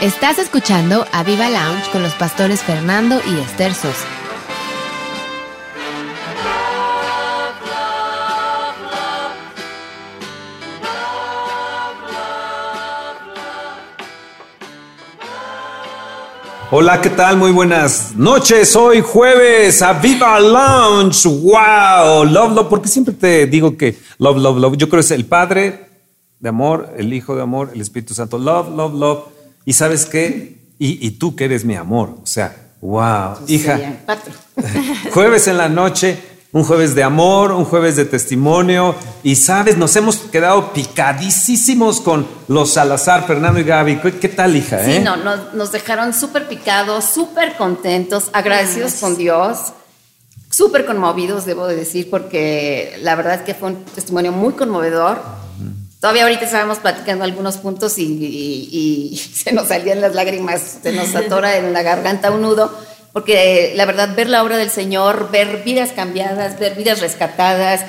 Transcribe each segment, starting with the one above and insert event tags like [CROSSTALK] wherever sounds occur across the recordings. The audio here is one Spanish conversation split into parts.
Estás escuchando a Viva Lounge con los pastores Fernando y Esther Sosa. Hola, ¿qué tal? Muy buenas noches. Hoy jueves a Viva Lounge. ¡Wow! Love, love. Porque siempre te digo que love, love, love. Yo creo que es el Padre de amor, el Hijo de amor, el Espíritu Santo. Love, love, love. Y sabes qué? Y, tú que eres mi amor. O sea, wow. Hija. [LAUGHS] Jueves en la noche un jueves de amor, un jueves de testimonio. Y sabes, nos hemos quedado picadísimos con los Salazar, Fernando y Gaby. ¿Qué, tal, hija? Sí, eh? no, nos, dejaron súper picados, súper contentos, agradecidos con Dios, súper conmovidos, debo de decir, porque la verdad es que fue un testimonio muy conmovedor. Todavía ahorita estábamos platicando algunos puntos y, y [LAUGHS] se nos salían las lágrimas, se nos atora en la garganta un nudo porque la verdad, ver la obra del Señor, ver vidas cambiadas, ver vidas rescatadas.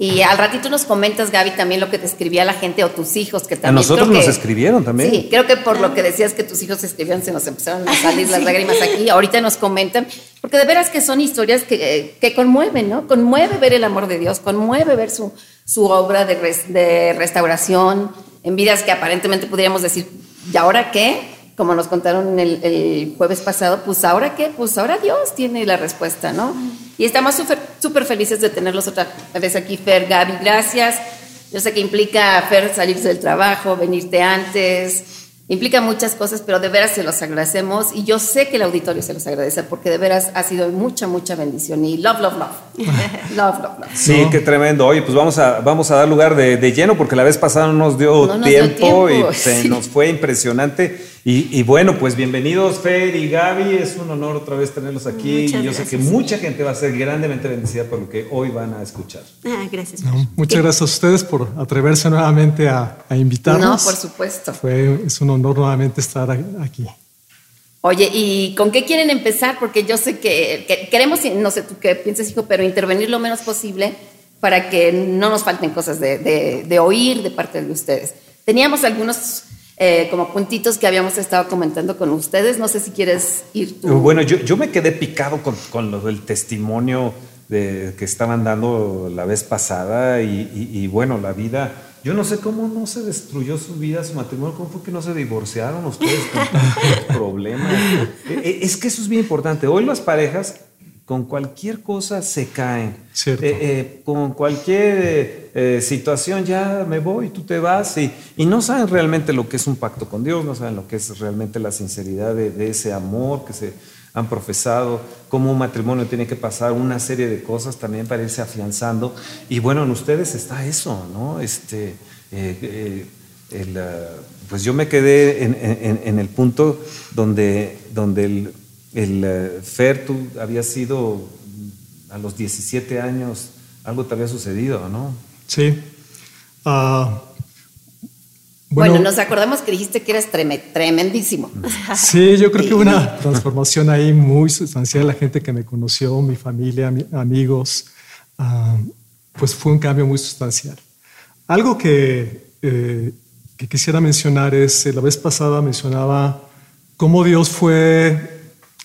Y al ratito nos comentas, Gaby, también lo que te escribía la gente o tus hijos, que también. A nosotros nos escribieron también. Sí, creo que por lo que decías que tus hijos escribían, se nos empezaron a salir las [LAUGHS] lágrimas aquí. Ahorita nos comentan, porque de veras que son historias que, que conmueven, ¿no? Conmueve ver el amor de Dios, conmueve ver su, su obra de, de restauración en vidas que aparentemente pudiéramos decir, ¿y ahora qué? como nos contaron el, jueves pasado, pues ahora qué, pues ahora Dios tiene la respuesta, ¿no? Y estamos súper felices de tenerlos otra vez aquí, Fer, Gaby, gracias. Yo sé que implica, Fer, salirse del trabajo, venirte antes, implica muchas cosas, pero de veras se los agradecemos y yo sé que el auditorio se los agradece porque de veras ha sido mucha, mucha bendición y love, love, love. [LAUGHS] love, love, love. Sí, qué tremendo. Oye, pues vamos a, vamos a dar lugar de, lleno porque la vez pasada no nos dio, tiempo, y [LAUGHS] se nos fue impresionante. Y, bueno, pues bienvenidos Fer y Gaby, es un honor otra vez tenerlos aquí y yo sé que mucha gente va a ser grandemente bendecida por lo que hoy van a escuchar. Ah, gracias. muchas gracias a ustedes por atreverse nuevamente a, a invitarnos. No, por supuesto. Fue, es un honor nuevamente estar aquí. Oye, ¿y con qué quieren empezar? Porque yo sé que, queremos, no sé tú qué piensas, hijo, pero intervenir lo menos posible para que no nos falten cosas de, de, de oír de parte de ustedes. Teníamos algunos eh, como puntitos que habíamos estado comentando con ustedes. No sé si quieres ir tú. Bueno, yo, yo me quedé picado con, con lo del testimonio de, que estaban dando la vez pasada y, y, bueno, la vida. Yo no sé cómo no se destruyó su vida, su matrimonio, cómo fue que no se divorciaron ustedes con problemas. [LAUGHS] Eh, eh, es que eso es bien importante. Hoy las parejas con cualquier cosa se caen. Eh, eh, con cualquier eh, situación ya me voy, tú te vas y, y, no saben realmente lo que es un pacto con Dios, no saben lo que es realmente la sinceridad de, ese amor que se han profesado, cómo un matrimonio tiene que pasar una serie de cosas también para irse afianzando. Y bueno, en ustedes está eso, ¿no? Este, pues yo me quedé en, en, el punto donde, donde el el eh, Fer, tú habías sido a los 17 años, algo te había sucedido, ¿no? Sí. Ah, bueno, nos acordamos que dijiste que eras tremendísimo. [LAUGHS] Sí, yo creo que hubo una [LAUGHS] transformación ahí muy sustancial. La gente que me conoció, mi familia, amigos, ah, pues fue un cambio muy sustancial. Algo que, eh, que quisiera mencionar es, la vez pasada mencionaba cómo Dios fue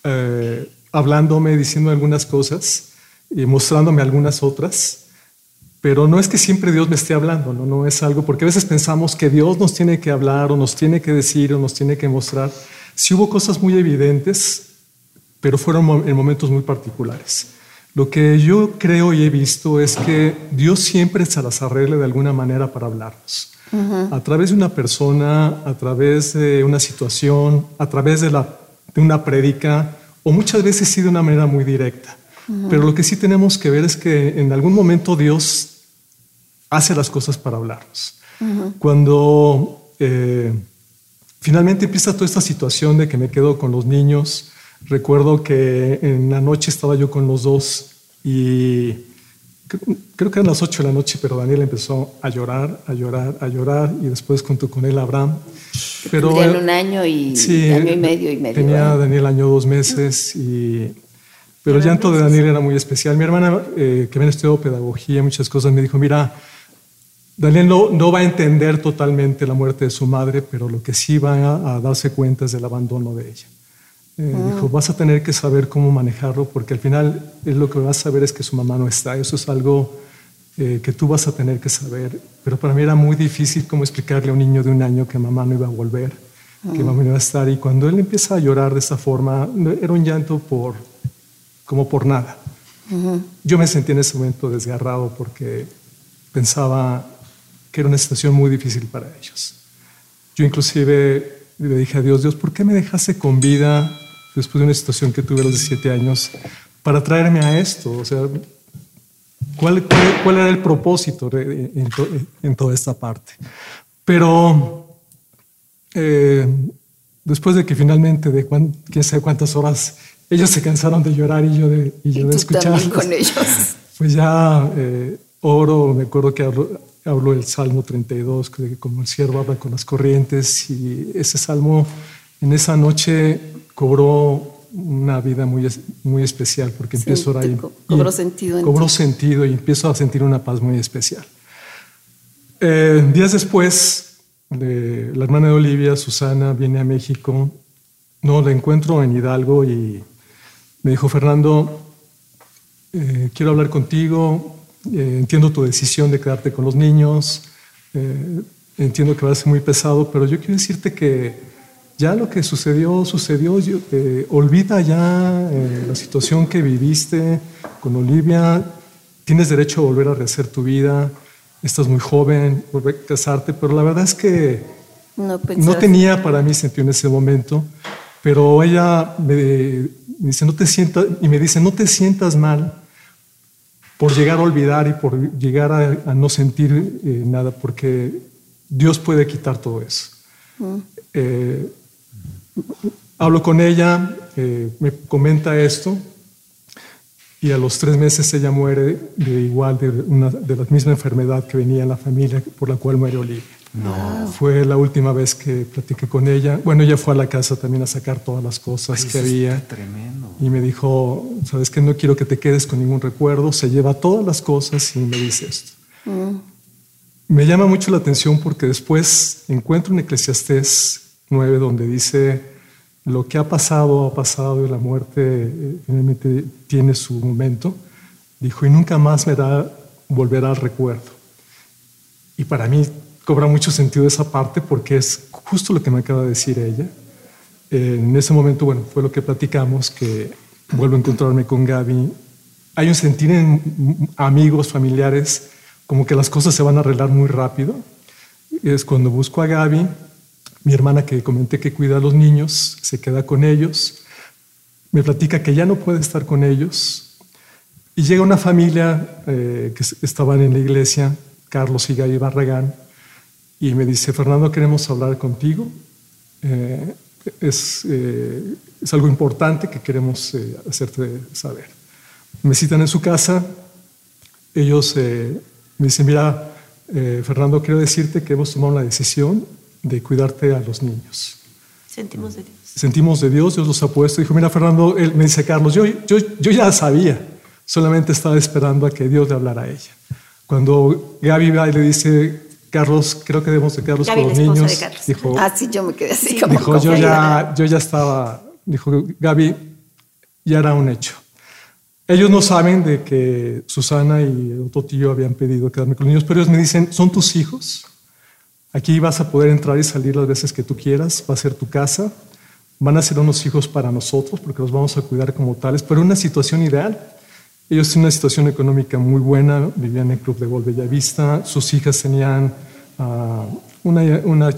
eh, hablándome, diciendo algunas cosas y mostrándome algunas otras. Pero no es que siempre Dios me esté hablando, no, no es algo, porque a veces pensamos que Dios nos tiene que hablar o nos tiene que decir o nos tiene que mostrar. Sí hubo cosas muy evidentes, pero fueron en momentos muy particulares. Lo que yo creo y he visto es que Dios siempre se las arregle de alguna manera para hablarnos. A través de una persona, a través de una situación, a través de la de una prédica o muchas veces sí de una manera muy directa. Pero lo que sí tenemos que ver es que en algún momento Dios hace las cosas para hablarnos. Cuando eh, finalmente empieza toda esta situación de que me quedo con los niños, recuerdo que en la noche estaba yo con los dos y creo que eran las 8 de la noche, pero Daniel empezó a llorar, a llorar, a llorar y después junto con él Abraham. Pero, un año y año y medio y medio. Tenía Daniel año dos meses y pero el llanto de Daniel era muy especial. Mi hermana, eh, que me estudiado pedagogía, muchas cosas, me dijo, mira, Daniel no, va a entender totalmente la muerte de su madre, pero lo que sí va a, darse cuenta es del abandono de ella. Eh, ah. Dijo, vas a tener que saber cómo manejarlo porque al final es lo que vas a saber es que su mamá no está. Eso es algo eh, que tú vas a tener que saber. Pero para mí era muy difícil cómo explicarle a un niño de un año que mamá no iba a volver, que ah. mamá no iba a estar. Y cuando él empieza a llorar de esa forma, era un llanto por, como por nada. Yo me sentí en ese momento desgarrado porque pensaba que era una situación muy difícil para ellos. Yo inclusive le dije a Dios, Dios, ¿por qué me dejaste con vida después de una situación que tuve a los 17 años para traerme a esto? O sea, ¿cuál, cuál, era el propósito en, toda esta parte? Pero eh, después de que finalmente, de quién sabe cuántas horas, ellos se cansaron de llorar y yo de, y yo de escuchar. con ellos. [LAUGHS] Pues ya eh, oro, me acuerdo que hablo el Salmo 32, que como el siervo habla con las corrientes, y ese salmo en esa noche cobró una vida muy, muy especial, porque empiezo a orar. cobró sentido. cobró sentido y empiezo a sentir una paz muy especial. Eh, días después, de, la hermana de Olivia, Susana, viene a México. No, la encuentro en Hidalgo y me dijo, Fernando, eh, quiero hablar contigo, eh, entiendo tu decisión de quedarte con los niños, eh, entiendo que va a ser muy pesado, pero yo quiero decirte que ya lo que sucedió, sucedió, eh, olvida ya la situación que viviste con Olivia, tienes derecho a volver a rehacer tu vida, estás muy joven, volver a casarte, pero la verdad es que no, tenía para mí sentido en ese momento, pero ella me, dice, no te sientas, y me dice, no te sientas mal por llegar a olvidar y por llegar a, no sentir eh, nada, porque Dios puede quitar todo eso. Mm. Eh, hablo con ella, eh, me comenta esto, y a los tres meses ella muere de igual, de, una, de la misma enfermedad que venía en la familia por la cual muere Olivia. No. Fue la última vez que platiqué con ella. Bueno, ella fue a la casa también a sacar todas las cosas que había. Tremendo. Y me dijo, sabes que no quiero que te quedes con ningún recuerdo. Se lleva todas las cosas y me dice esto. Mm. Me llama mucho la atención porque después encuentro en Eclesiastés 9 donde dice, lo que ha pasado, ha pasado y la muerte eh, finalmente tiene su momento. Dijo, y nunca más me da volver al recuerdo. Y para mí cobra mucho sentido esa parte porque es justo lo que me acaba de decir ella. en ese momento, bueno, fue lo que platicamos, que vuelvo a encontrarme con Gaby. Hay un sentir en amigos, familiares, como que las cosas se van a arreglar muy rápido. Es cuando busco a Gaby, mi hermana que comenté que cuida a los niños, se queda con ellos, me platica que ya no puede estar con ellos. Y llega una familia eh, que estaban en la iglesia, Carlos y Gaby Barragán, y me dice, Fernando, queremos hablar contigo. Eh, es, eh, es, algo importante que queremos hacerte saber. Me citan en su casa, ellos me dicen, mira, Fernando, quiero decirte que hemos tomado la decisión de cuidarte a los niños. Sentimos de Dios. Sentimos de Dios, Dios los ha puesto. Dijo, mira, Fernando, él me dice, Carlos, yo, yo, yo ya sabía, solamente estaba esperando a que Dios le hablara a ella. Cuando Gaby va y le dice, Carlos, creo que debemos de con los niños. Dijo, ah, sí, yo me quedé así Dijo, yo ya, yo ya estaba, dijo, Gaby, ya era un hecho. Ellos no saben de que Susana y otro tío habían pedido quedarme con los niños, pero ellos me dicen, son tus hijos. Aquí vas a poder entrar y salir las veces que tú quieras, va a ser tu casa. Van a ser unos hijos para nosotros porque los vamos a cuidar como tales, pero una situación ideal. Ellos tienen una situación económica muy buena, vivían en el club de Gol Vista, sus hijas tenían uh, una, una,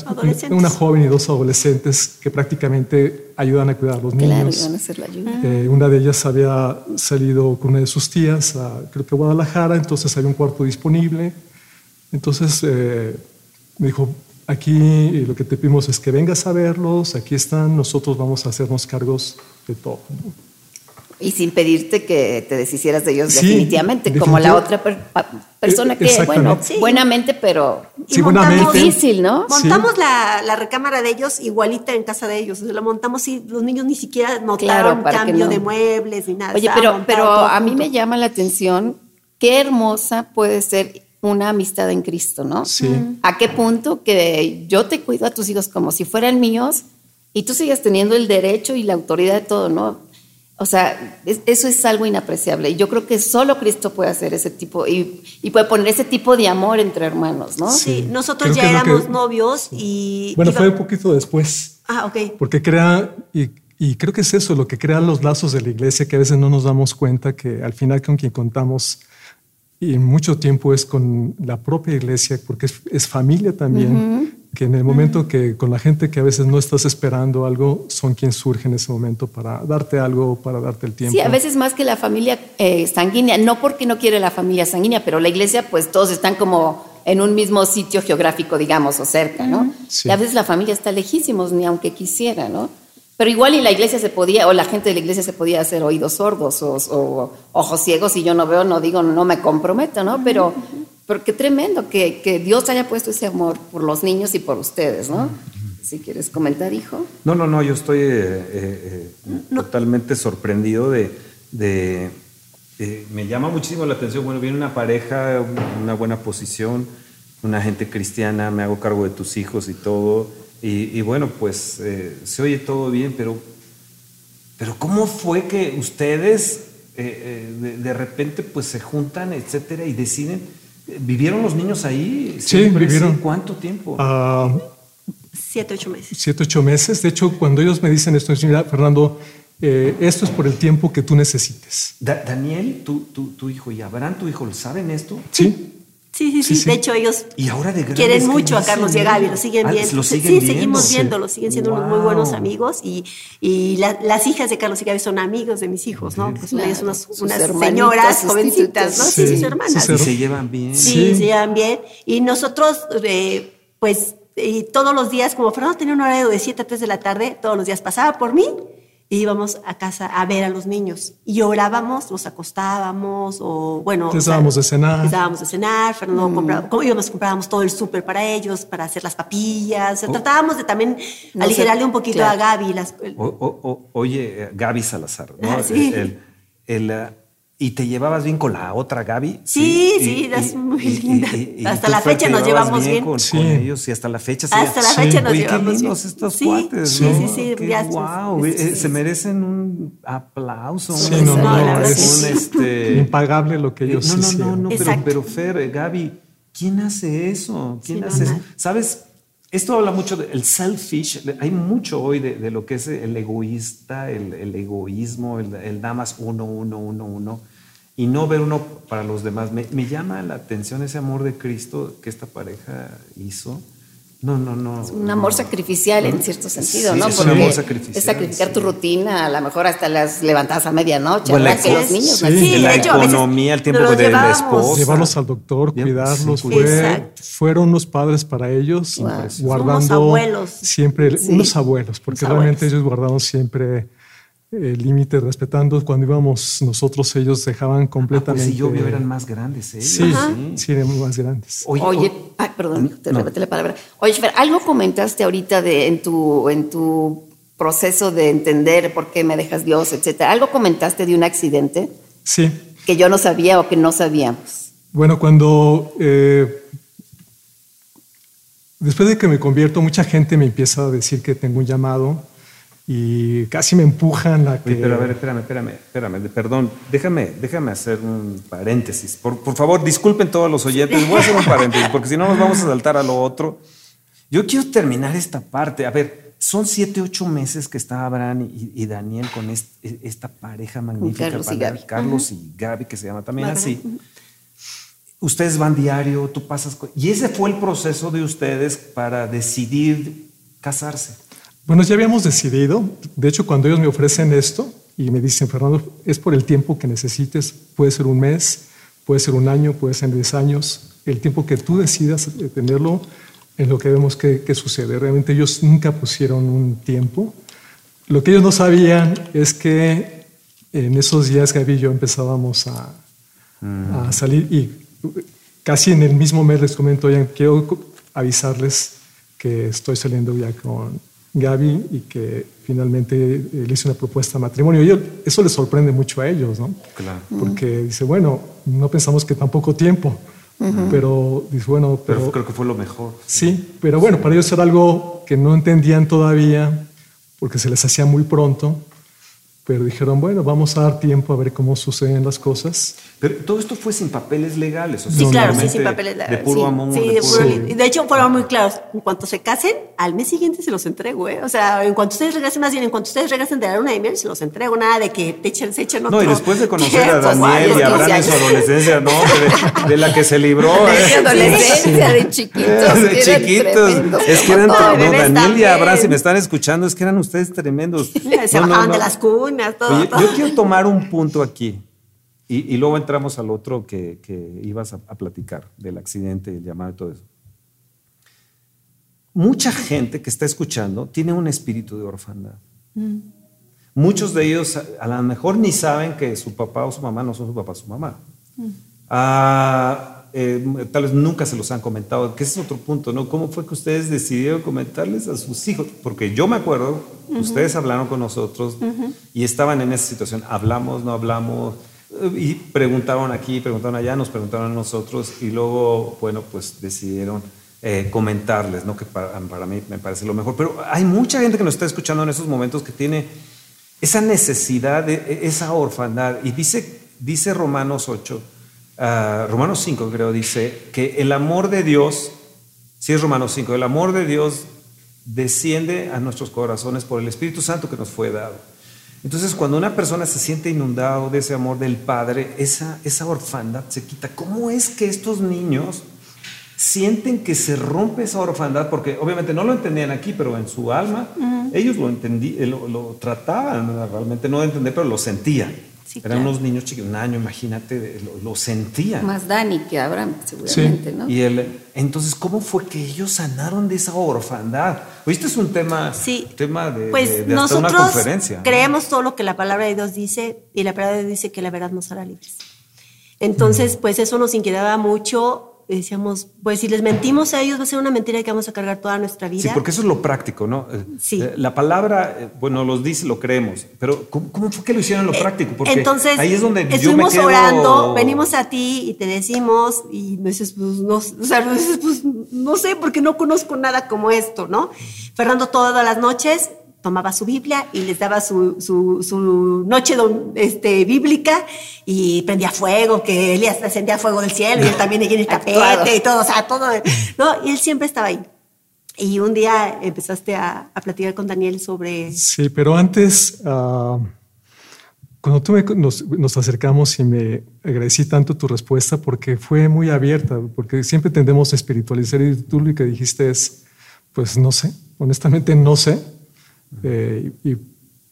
una, joven y dos adolescentes que prácticamente ayudan a cuidar a los niños. Claro, a hacer la ayuda. Eh, una de ellas había salido con una de sus tías, a, creo que a Guadalajara, entonces había un cuarto disponible. Entonces eh, me dijo, aquí lo que te pedimos es que vengas a verlos, aquí están, nosotros vamos a hacernos cargos de todo. Y sin pedirte que te deshicieras de ellos definitivamente, como la otra persona eh, que, bueno, buenamente, pero sí, difícil, ¿no? Montamos la, la, recámara de ellos igualita en casa de ellos. La montamos y los niños ni siquiera notaron cambio de muebles ni nada. Oye, pero, pero a mí me llama la atención qué hermosa puede ser una amistad en Cristo, ¿no? Sí. ¿A qué punto que yo te cuido a tus hijos como si fueran míos y tú sigues teniendo el derecho y la autoridad de todo, ¿no? O sea, eso es algo inapreciable. Y yo creo que solo Cristo puede hacer ese tipo y, puede poner ese tipo de amor entre hermanos, ¿no? Sí, nosotros ya éramos novios y... Bueno, fue un poquito después. Ah, ok. Porque crea, y, y, creo que es eso, lo que crea los lazos de la iglesia, que a veces no nos damos cuenta que al final con quien contamos y mucho tiempo es con la propia iglesia, porque es, familia también, que en el momento que con la gente que a veces no estás esperando algo, son quienes surgen en ese momento para darte algo, para darte el tiempo. Sí, a veces más que la familia eh, sanguínea, no porque no quiere la familia sanguínea, pero la iglesia, pues todos están como en un mismo sitio geográfico, digamos, o cerca, ¿no? Y a veces la familia está lejísimos, ni aunque quisiera, ¿no? Pero igual y la iglesia se podía, o la gente de la iglesia se podía hacer oídos sordos o, ojos ciegos y yo no veo, no digo, no me comprometo, ¿no? Pero, pero qué tremendo que, que, Dios haya puesto ese amor por los niños y por ustedes, ¿no? Si quieres comentar, hijo. No, no, no, yo estoy eh, eh, eh, totalmente sorprendido de... de me llama muchísimo la atención, bueno, viene una pareja, una buena posición, una gente cristiana, me hago cargo de tus hijos y todo y, bueno, pues eh, se oye todo bien, pero, pero ¿cómo fue que ustedes eh, eh, de, repente pues se juntan, etcétera, y deciden? ¿Vivieron los niños ahí? Sí, vivieron. ¿Cuánto tiempo? Uh, siete, ocho meses. Siete, ocho meses. De hecho, cuando ellos me dicen esto, mira, Fernando, esto es por el tiempo que tú necesites. Daniel, tu, tu, tu, hijo y Abraham, tu hijo, ¿lo saben esto? Sí. Sí, sí, sí, De hecho, ellos ¿Y ahora de quieren mucho a Carlos y a Gaby, lo siguen ah, viendo. sí, seguimos viendo, lo siguen siendo unos muy buenos amigos. Y, y las hijas de Carlos y Gaby son amigos de mis hijos, ¿no? Pues ellas son unas, unas señoras jovencitas, ¿no? Sí, sí, sus hermanas. Y se llevan bien. Sí, se llevan bien. Y nosotros, eh, pues, y todos los días, como Fernando tenía un horario de 7 a 3 de la tarde, todos los días pasaba por mí y íbamos a casa a ver a los niños. Y orábamos, los acostábamos, o bueno. Les dábamos de cenar. Les dábamos de cenar, Fernando mm. compraba, íbamos, comprábamos todo el súper para ellos, para hacer las papillas. Oh. Tratábamos de también aligerarle un poquito a Gaby. Las, oye, Gaby Salazar, ¿no? Ah, sí. el, el ¿Y te llevabas bien con la otra Gaby? Sí, sí, es muy linda. hasta la fecha nos llevamos bien. Con, sí. ellos y hasta la fecha. Hasta la fecha nos llevamos qué lindos estos cuates, Sí, sí, sí. Qué, wow, eh, se merecen un aplauso. Sí, no, no, es un, este... impagable lo que ellos No, no, no, no, pero, pero Fer, eh, Gaby, ¿quién hace eso? ¿Quién hace eso? ¿Sabes? Esto habla mucho del selfish, hay mucho hoy de, lo que es el egoísta, el, egoísmo, el, el nada más uno, uno, uno, uno, y no ver uno para los demás. Me, me, llama la atención ese amor de Cristo que esta pareja hizo. No, no, no. Es un amor sacrificial en cierto sentido, ¿no? Es un amor sacrificial. Es sacrificar tu rutina, a lo mejor hasta las levantadas a medianoche, bueno, que los niños. Sí, la economía, el tiempo de la esposa. Llevarlos al doctor, cuidarlos. Fue, fueron unos padres para ellos, guardando abuelos. siempre, unos abuelos, porque realmente ellos guardaron siempre el límite respetando cuando íbamos nosotros ellos dejaban completamente ah, pues si yo veo eran más grandes ellos sí, sí, eran más grandes. Oye, ay, perdón te no. la palabra. Oye Fer, algo comentaste ahorita de en tu en tu proceso de entender por qué me dejas Dios etcétera. Algo comentaste de un accidente sí. Que yo no sabía o que no sabíamos. Bueno cuando eh, después de que me convierto mucha gente me empieza a decir que tengo un llamado y casi me empujan a que... pero a ver, espérame, espérame, espérame, perdón, déjame, déjame hacer un paréntesis. Por, por favor, disculpen todos los oyentes, voy a hacer un paréntesis, porque si no nos vamos a saltar a lo otro. Yo quiero terminar esta parte. A ver, son siete, ocho meses que está Abraham y, Daniel con e, esta pareja magnífica, Carlos, y Gaby. Carlos y Gaby, que se llama también así. Ustedes van diario, tú pasas... Y ese fue el proceso de ustedes para decidir casarse. Bueno, ya habíamos decidido, de hecho cuando ellos me ofrecen esto y me dicen, Fernando, es por el tiempo que necesites, puede ser un mes, puede ser un año, puede ser diez años, el tiempo que tú decidas tenerlo es lo que vemos que, sucede. Realmente ellos nunca pusieron un tiempo. Lo que ellos no sabían es que en esos días Gaby y yo empezábamos a, a mm. salir y casi en el mismo mes les comento, ya quiero avisarles que estoy saliendo ya con Gaby y que finalmente le hice una propuesta de matrimonio. Y eso les sorprende mucho a ellos, ¿no? Claro. Porque dice, bueno, no pensamos que tan poco tiempo, Pero, dice, bueno, Pero, pero, creo que fue lo mejor. sí, pero bueno, para ellos era algo que no entendían todavía porque se les hacía muy pronto, pero dijeron, bueno, vamos a dar tiempo a ver cómo suceden las cosas. Pero todo esto fue sin papeles legales. O sea, Sí, claro, sí, sin papeles. De puro sí, amor. Sí, de de puro- li- De hecho, fueron muy claros. En cuanto se casen, al mes siguiente se los entrego, ¿eh? O sea, en cuanto ustedes regresen, más bien, en cuanto ustedes regresen de la luna de miel, se los entrego. Nada de que te echen, se echen otro. No, y después de conocer a Daniel y a Abraham en su adolescencia, no, de, de la que se libró. De ¿eh? adolescencia, de chiquitos. De chiquitos. Es que eran, no, bebés Daniel y. Abraham, si me están escuchando, es que eran ustedes tremendos. [LAUGHS] Se No, no, bajaban no. de las cunas, todo. Oye, todo. yo quiero tomar un punto aquí y, y luego entramos al otro que, que ibas a, a platicar, del accidente, el llamado y todo eso. Mucha gente que está escuchando tiene un espíritu de orfandad. Muchos de ellos a, lo mejor ni saben que su papá o su mamá no son su papá o su mamá. Ah, eh, tal vez nunca se los han comentado, que ese es otro punto, ¿no? ¿Cómo fue que ustedes decidieron comentarles a sus hijos? Porque yo me acuerdo, ustedes hablaron con nosotros y estaban en esa situación, hablamos, no hablamos, y preguntaron aquí, preguntaron allá, nos preguntaron a nosotros y luego, bueno, pues decidieron eh, comentarles, ¿no? Que para, para mí me parece lo mejor. Pero hay mucha gente que nos está escuchando en esos momentos que tiene esa necesidad, de, esa orfandad. Y dice, dice Romanos 8, ah, Romanos 5 creo, dice que el amor de Dios, sí es Romanos 5, el amor de Dios desciende a nuestros corazones por el Espíritu Santo que nos fue dado. Entonces, cuando una persona se siente inundado de ese amor del Padre, esa, esa orfandad se quita. ¿Cómo es que estos niños sienten que se rompe esa orfandad? Porque obviamente no lo entendían aquí, pero en su alma ellos lo, entendí, eh, lo, lo trataban, realmente no de entender, pero lo sentían. Sí, Eran claro. unos niños chiquitos, un año, imagínate, lo, lo sentían. Más Dani que Abraham, seguramente, ¿no? Y el, entonces, ¿cómo fue que ellos sanaron de esa orfandad? Oíste, es un tema, Sí. tema de, pues de- de hasta una nosotros conferencia. ¿no? creemos todo lo que la palabra de Dios dice y la palabra de Dios dice que la verdad nos hará libres. Entonces, pues eso nos inquietaba mucho. Decíamos, pues si les mentimos a ellos va a ser una mentira que vamos a cargar toda nuestra vida. Sí, porque eso es lo práctico, ¿no? Eh, Sí. eh, La palabra, eh, bueno, los dice, lo creemos, pero ¿cómo, cómo fue que lo hicieron lo práctico? Porque Entonces, ahí es donde yo me estuvimos quedo... orando, venimos a ti y te decimos, y me dices, pues no, o sea, me dices, pues, no sé, porque no conozco nada como esto, ¿no? Fernando todas las noches tomaba su Biblia y les daba su, su, su noche don- este, bíblica y prendía fuego, que Elías encendía fuego del cielo y él también en el [LAUGHS] Actuado. tapete y todo, o sea, todo, ¿no? Y él siempre estaba ahí. Y un día empezaste a, a platicar con Daniel sobre... Sí, pero antes, ah, cuando tú me- nos, nos acercamos y me agradecí tanto tu respuesta porque fue muy abierta, porque siempre tendemos a espiritualizar y tú lo que dijiste es, pues no sé, honestamente no sé, eh, y, y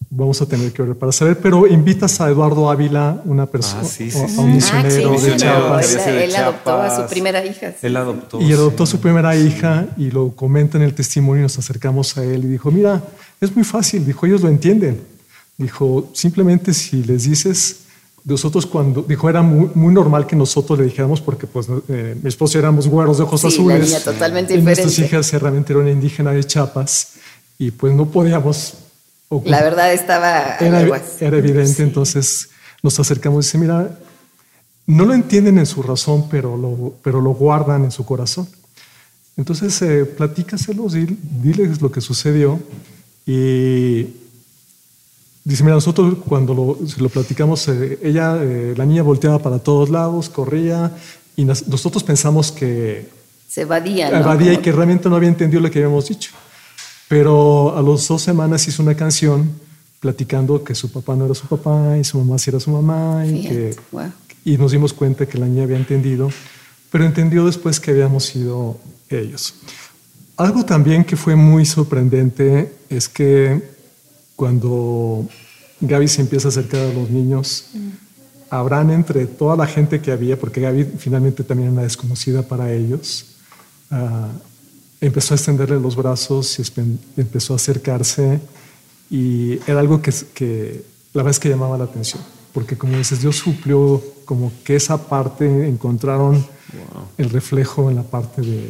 vamos a tener que ver para saber, pero invitas a Eduardo Ávila, una persona, Ah, sí, sí, a- a sí. un Ah, misionero sí, de misionero, Chiapas. Él, de él adoptó a su primera hija. sí. Él adoptó. Y adoptó sí. su primera hija y lo comenta en el testimonio y nos acercamos a él y dijo, mira, es muy fácil, dijo, ellos lo entienden. Dijo, simplemente si les dices, nosotros cuando, dijo, era muy, muy normal que nosotros le dijéramos, porque pues eh, mi esposo éramos güeros de ojos Sí, la azules. niña totalmente y nuestras diferente. hijas realmente eran una indígena de Chiapas y pues no podíamos... ocult- La verdad estaba era, evidente, entonces nos acercamos y dice, mira, no lo entienden en su razón, pero lo, pero lo guardan en su corazón. Entonces, eh, platícaselos, dil- diles lo que sucedió y dice, mira, nosotros cuando lo, lo platicamos, eh, ella, eh, la niña volteaba para todos lados, corría y nos- nosotros pensamos que Se evadía, ¿no? evadía y que realmente no había entendido lo que habíamos dicho. Pero a las dos semanas hizo una canción platicando que su papá no era su papá y su mamá sí era su mamá y, que, wow. y nos dimos cuenta que la niña había entendido, pero entendió después que habíamos sido ellos. Algo también que fue muy sorprendente es que cuando Gaby se empieza a acercar a los niños, habrán entre toda la gente que había, porque Gaby finalmente también era una desconocida para ellos, ah, empezó a extenderle los brazos y empezó a acercarse y era algo que, que la verdad es que llamaba la atención, porque como dices, Dios suplió como que esa parte encontraron el reflejo en la parte de,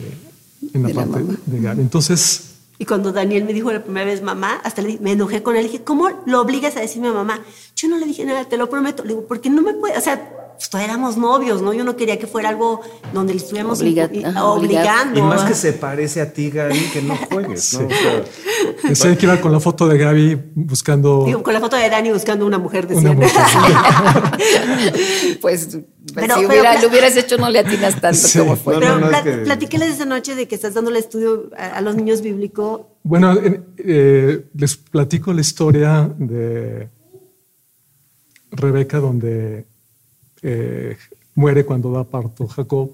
en la De la parte mamá. de Gaby. Entonces, Y cuando Daniel me dijo la primera vez mamá, hasta le, me enojé con él. Le dije, ¿cómo lo obligas a decirme mamá? Yo no le dije nada, te lo prometo. Le digo, porque no me puede, o sea, éramos novios, ¿no? Yo no quería que fuera algo donde le estuviéramos Obliga- obligando. Y más que se parece a ti, Gaby, que no [LAUGHS] juegues, ¿no? O sea, Pensé que iba con la foto de Gaby buscando Digo, con la foto de Dani buscando una mujer de una mujer. [LAUGHS] Pues, pues, Pero- si pero hubiera- lo hubieras hecho, no le atinas tanto Sí. como fue. No, Pero no, no, es pla- que- platíqueles esa noche de que estás dando el estudio a, a los niños bíblico. Bueno, en- eh, les platico la historia de Rebeca, donde eh, muere cuando da parto Jacob.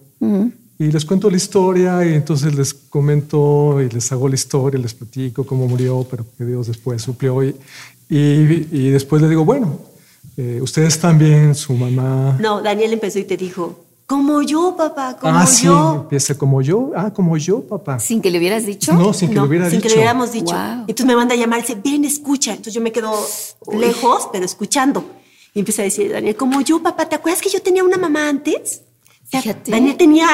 Y les cuento la historia y entonces les comento y les hago la historia, les platico cómo murió, pero que Dios después suplió. Y, y, y después les digo, bueno, eh, ustedes también, su mamá. No, Daniel empezó y te dijo, como yo, papá, como ah, sí, yo. empieza como yo. Ah, como yo, papá. Sin que le hubieras dicho. No, sin que No, lo hubiera sin dicho. que le hubiéramos dicho. Wow. Entonces me manda a llamar y dice, ven, escucha. Entonces yo me quedo lejos, pero escuchando. Y empieza a decir, Daniel, como yo, papá, ¿te acuerdas que yo tenía una mamá antes? Fíjate. Daniel tenía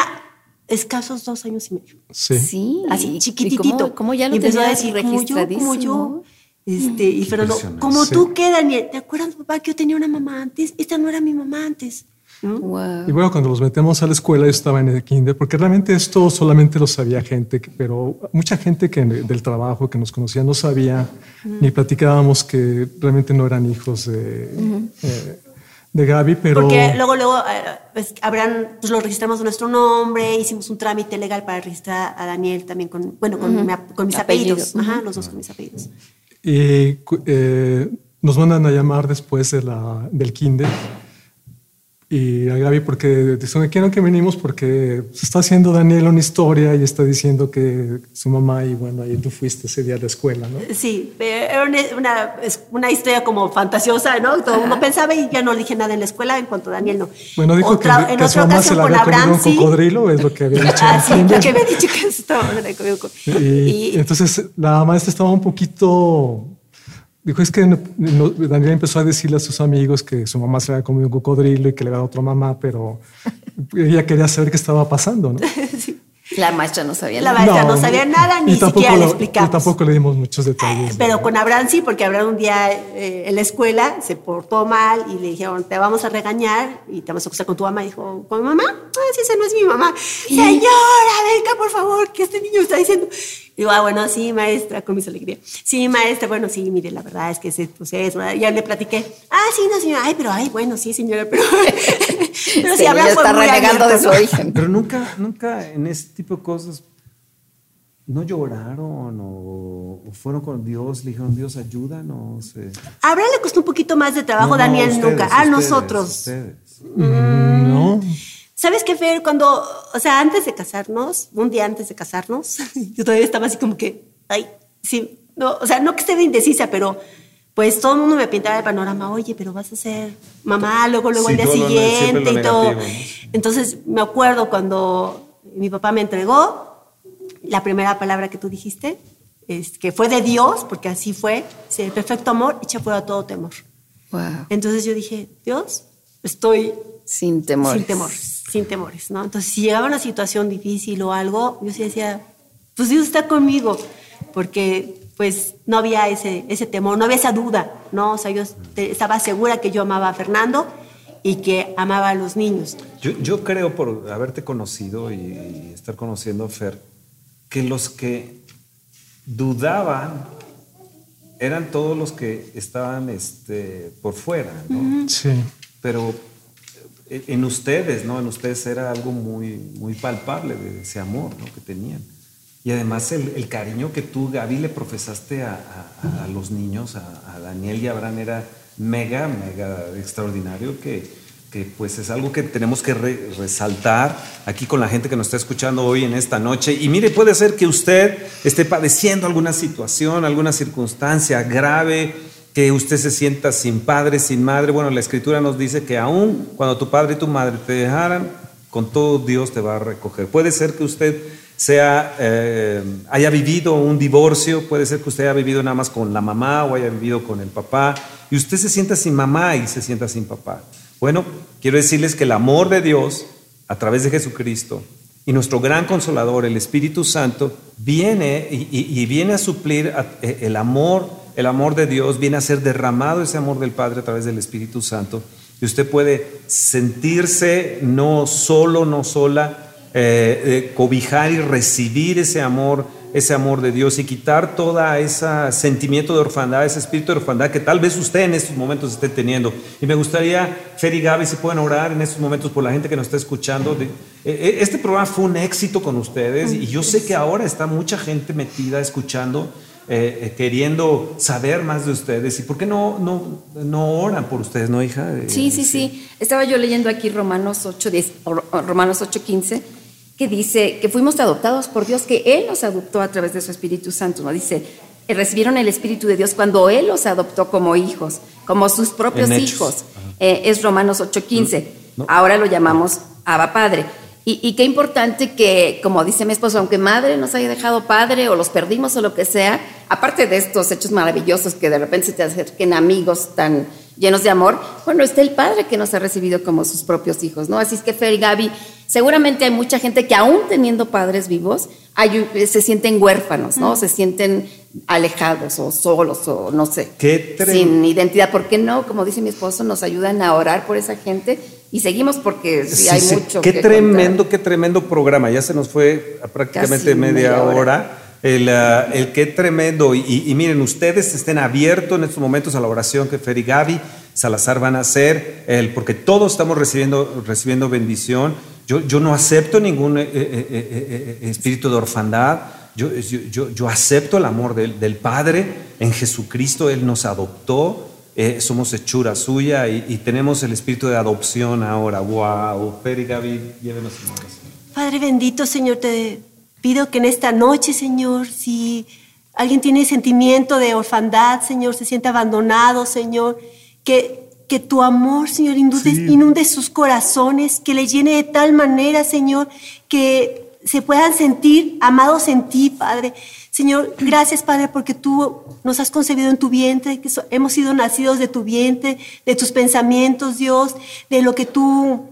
escasos dos años y medio. Sí. Sí. Así, ¿Y chiquititito. ¿Cómo, cómo ya lo y empezó a decir, como yo, como yo. Este, y Fernando, como Sí. tú qué, Daniel, ¿te acuerdas, papá, que yo tenía una mamá antes? Esta no era mi mamá antes. ¿No? Wow. Y bueno, cuando los metemos a la escuela, yo estaba en el kinder, porque realmente esto solamente lo sabía gente, pero mucha gente que del trabajo que nos conocía no sabía, ni platicábamos que realmente no eran hijos de, eh, de Gaby, pero... Porque luego, luego, eh, pues, habrán, pues lo registramos a nuestro nombre, hicimos un trámite legal para registrar a Daniel también con, bueno, con, mi ap- con mis Apellido. apellidos. Ajá, los dos con mis apellidos. Y eh, nos mandan a llamar después de la, del kinder. Y a Gaby porque dicen, quiero que venimos porque se está haciendo Daniel una historia y está diciendo que su mamá y bueno, ahí tú fuiste ese día a la escuela, ¿no? Sí, pero era una, una, historia como fantasiosa, ¿no? Todo el mundo pensaba y ya no le dije nada en la escuela en cuanto a Daniel no. Bueno, dijo Otra- que, en que otra mamá se con había comido Abraham, un sí. cocodrilo, es lo que había dicho. [LAUGHS] Ah, sí, kinder. que había dicho que estaba [LAUGHS] con- Y, y- entonces la maestra estaba un poquito. Dijo: Es que no- no- Daniel empezó a decirle a sus amigos que su mamá se había comido un cocodrilo y que le había dado otra mamá, pero ella quería saber qué estaba pasando, ¿no? [LAUGHS] La maestra no sabía La nada. maestra no sabía nada, ni siquiera le explicamos. Y tampoco le dimos muchos detalles. Pero con Abraham sí, porque Abraham un día eh, en la escuela se portó mal y le dijeron, te vamos a regañar y te vamos a acusar con tu mamá. Y dijo, ¿con mi mamá? Ah, sí, esa no es mi mamá. Señora, venga, por favor, que este niño está diciendo. Digo, ah, bueno, sí, maestra, con mis alegría. Sí, maestra, bueno, sí, mire, la verdad es que ese proceso. ¿verdad? Ya le platiqué. Ah, sí, no, señora. Ay, pero, ay, bueno, sí, señora, pero. [LAUGHS] pero ya fue está renegando de su origen. Pero nunca, nunca en ese tipo de cosas no lloraron o, o fueron con Dios, le dijeron, Dios, ayúdanos. eh". A Abraham le costó un poquito más de trabajo, No, no, Daniel ustedes, nunca. A ustedes, nosotros. ustedes. Mm, No. ¿Sabes qué, Fer? Cuando, o sea, antes de casarnos, un día antes de casarnos, [LAUGHS] yo todavía estaba así como que, ay, sí, no, o sea, no que esté de indecisa, pero pues todo el mundo me pintaba el panorama, oye, pero vas a ser mamá, luego, luego Sí, el día siguiente lo y todo. negativo, Entonces, me acuerdo cuando mi papá me entregó la primera palabra que tú dijiste, es que fue de Dios, porque así fue, dice, el perfecto amor echa fuera todo temor. Wow. Entonces yo dije, Dios, estoy Sin temor. sin temor, sin temores, ¿no? Entonces, si llegaba una situación difícil o algo, yo sí decía, pues Dios está conmigo, porque pues no había ese, ese temor, no había esa duda, ¿no? O sea, yo estaba segura que yo amaba a Fernando y que amaba a los niños. Yo, yo creo, por haberte conocido y, y estar conociendo a Fer, que los que dudaban eran todos los que estaban este, por fuera, ¿no? Sí. Pero en ustedes, ¿no? En ustedes era algo muy, muy palpable de ese amor, ¿no? Que tenían. Y además el, cariño que tú, Gaby, le profesaste a, a- los niños, a, a Daniel y a Abraham, era mega, mega extraordinario, que, que pues es algo que tenemos que re- resaltar aquí con la gente que nos está escuchando hoy en esta noche. Y mire, puede ser que usted esté padeciendo alguna situación, alguna circunstancia grave, que usted se sienta sin padre, sin madre. Bueno, la escritura nos dice que aún cuando tu padre y tu madre te dejaran, con todo Dios te va a recoger. Puede ser que usted sea, eh, haya vivido un divorcio, puede ser que usted haya vivido nada más con la mamá o haya vivido con el papá, y usted se sienta sin mamá y se sienta sin papá. Bueno, quiero decirles que el amor de Dios a través de Jesucristo y nuestro gran consolador, el Espíritu Santo, viene y, y- viene a suplir eh, el amor, el amor de Dios, viene a ser derramado ese amor del Padre a través del Espíritu Santo. Y usted puede sentirse no solo, no sola, eh, eh, cobijar y recibir ese amor, ese amor de Dios y quitar todo ese sentimiento de orfandad, ese espíritu de orfandad que tal vez usted en estos momentos esté teniendo. Y me gustaría, Fer y Gaby, si pueden orar en estos momentos por la gente que nos está escuchando. Eh, este programa fue un éxito con ustedes y yo sé que ahora está mucha gente metida escuchando. Queriendo saber más de ustedes. ¿Y por qué no, no, no oran por ustedes, no, hija? sí, sí, sí. Estaba yo leyendo aquí Romanos 8, 10, Romanos 8, 15 que dice que fuimos adoptados por Dios, que Él nos adoptó a través de su Espíritu Santo. ¿no? Dice, eh, recibieron el Espíritu de Dios cuando Él los adoptó como hijos, como sus propios hijos. Eh, es Romanos 8:15. Ahora lo llamamos Abba Padre. Y, qué importante que, como dice mi esposo, aunque madre nos haya dejado padre o los perdimos o lo que sea, aparte de estos hechos maravillosos que de repente se te acerquen amigos tan llenos de amor, bueno, está el padre que nos ha recibido como sus propios hijos, ¿no? Así es que Fer y Gaby, seguramente hay mucha gente que aún teniendo padres vivos, se sienten huérfanos, ¿no? Se sienten alejados o solos o no sé, sin identidad. ¿Por qué no? Como dice mi esposo, nos ayudan a orar por esa gente y seguimos porque sí, hay mucho. Qué tremendo, qué tremendo programa. Ya se nos fue prácticamente media, hora. El, uh, el, qué tremendo. Y, miren, ustedes estén abiertos en estos momentos a la oración que Fer y Gaby Salazar van a hacer, el, porque todos estamos recibiendo, recibiendo bendición. Yo, yo no acepto ningún eh, eh, eh, espíritu de orfandad. Yo, yo, yo, acepto el amor del, del, Padre en Jesucristo. Él nos adoptó. Somos hechura suya y, tenemos el espíritu de adopción ahora. ¡Wow! Fer y Gaby, llévenos Padre bendito, Señor, te Pido que en esta noche, Señor, si alguien tiene sentimiento de orfandad, Señor, se siente abandonado, Señor, que, que tu amor, Señor, inunde, sus corazones, que le llene de tal manera, Señor, que se puedan sentir amados en ti, Padre. Señor, gracias, Padre, porque tú nos has concebido en tu vientre, que hemos sido nacidos de tu vientre, de tus pensamientos, Dios, de lo que tú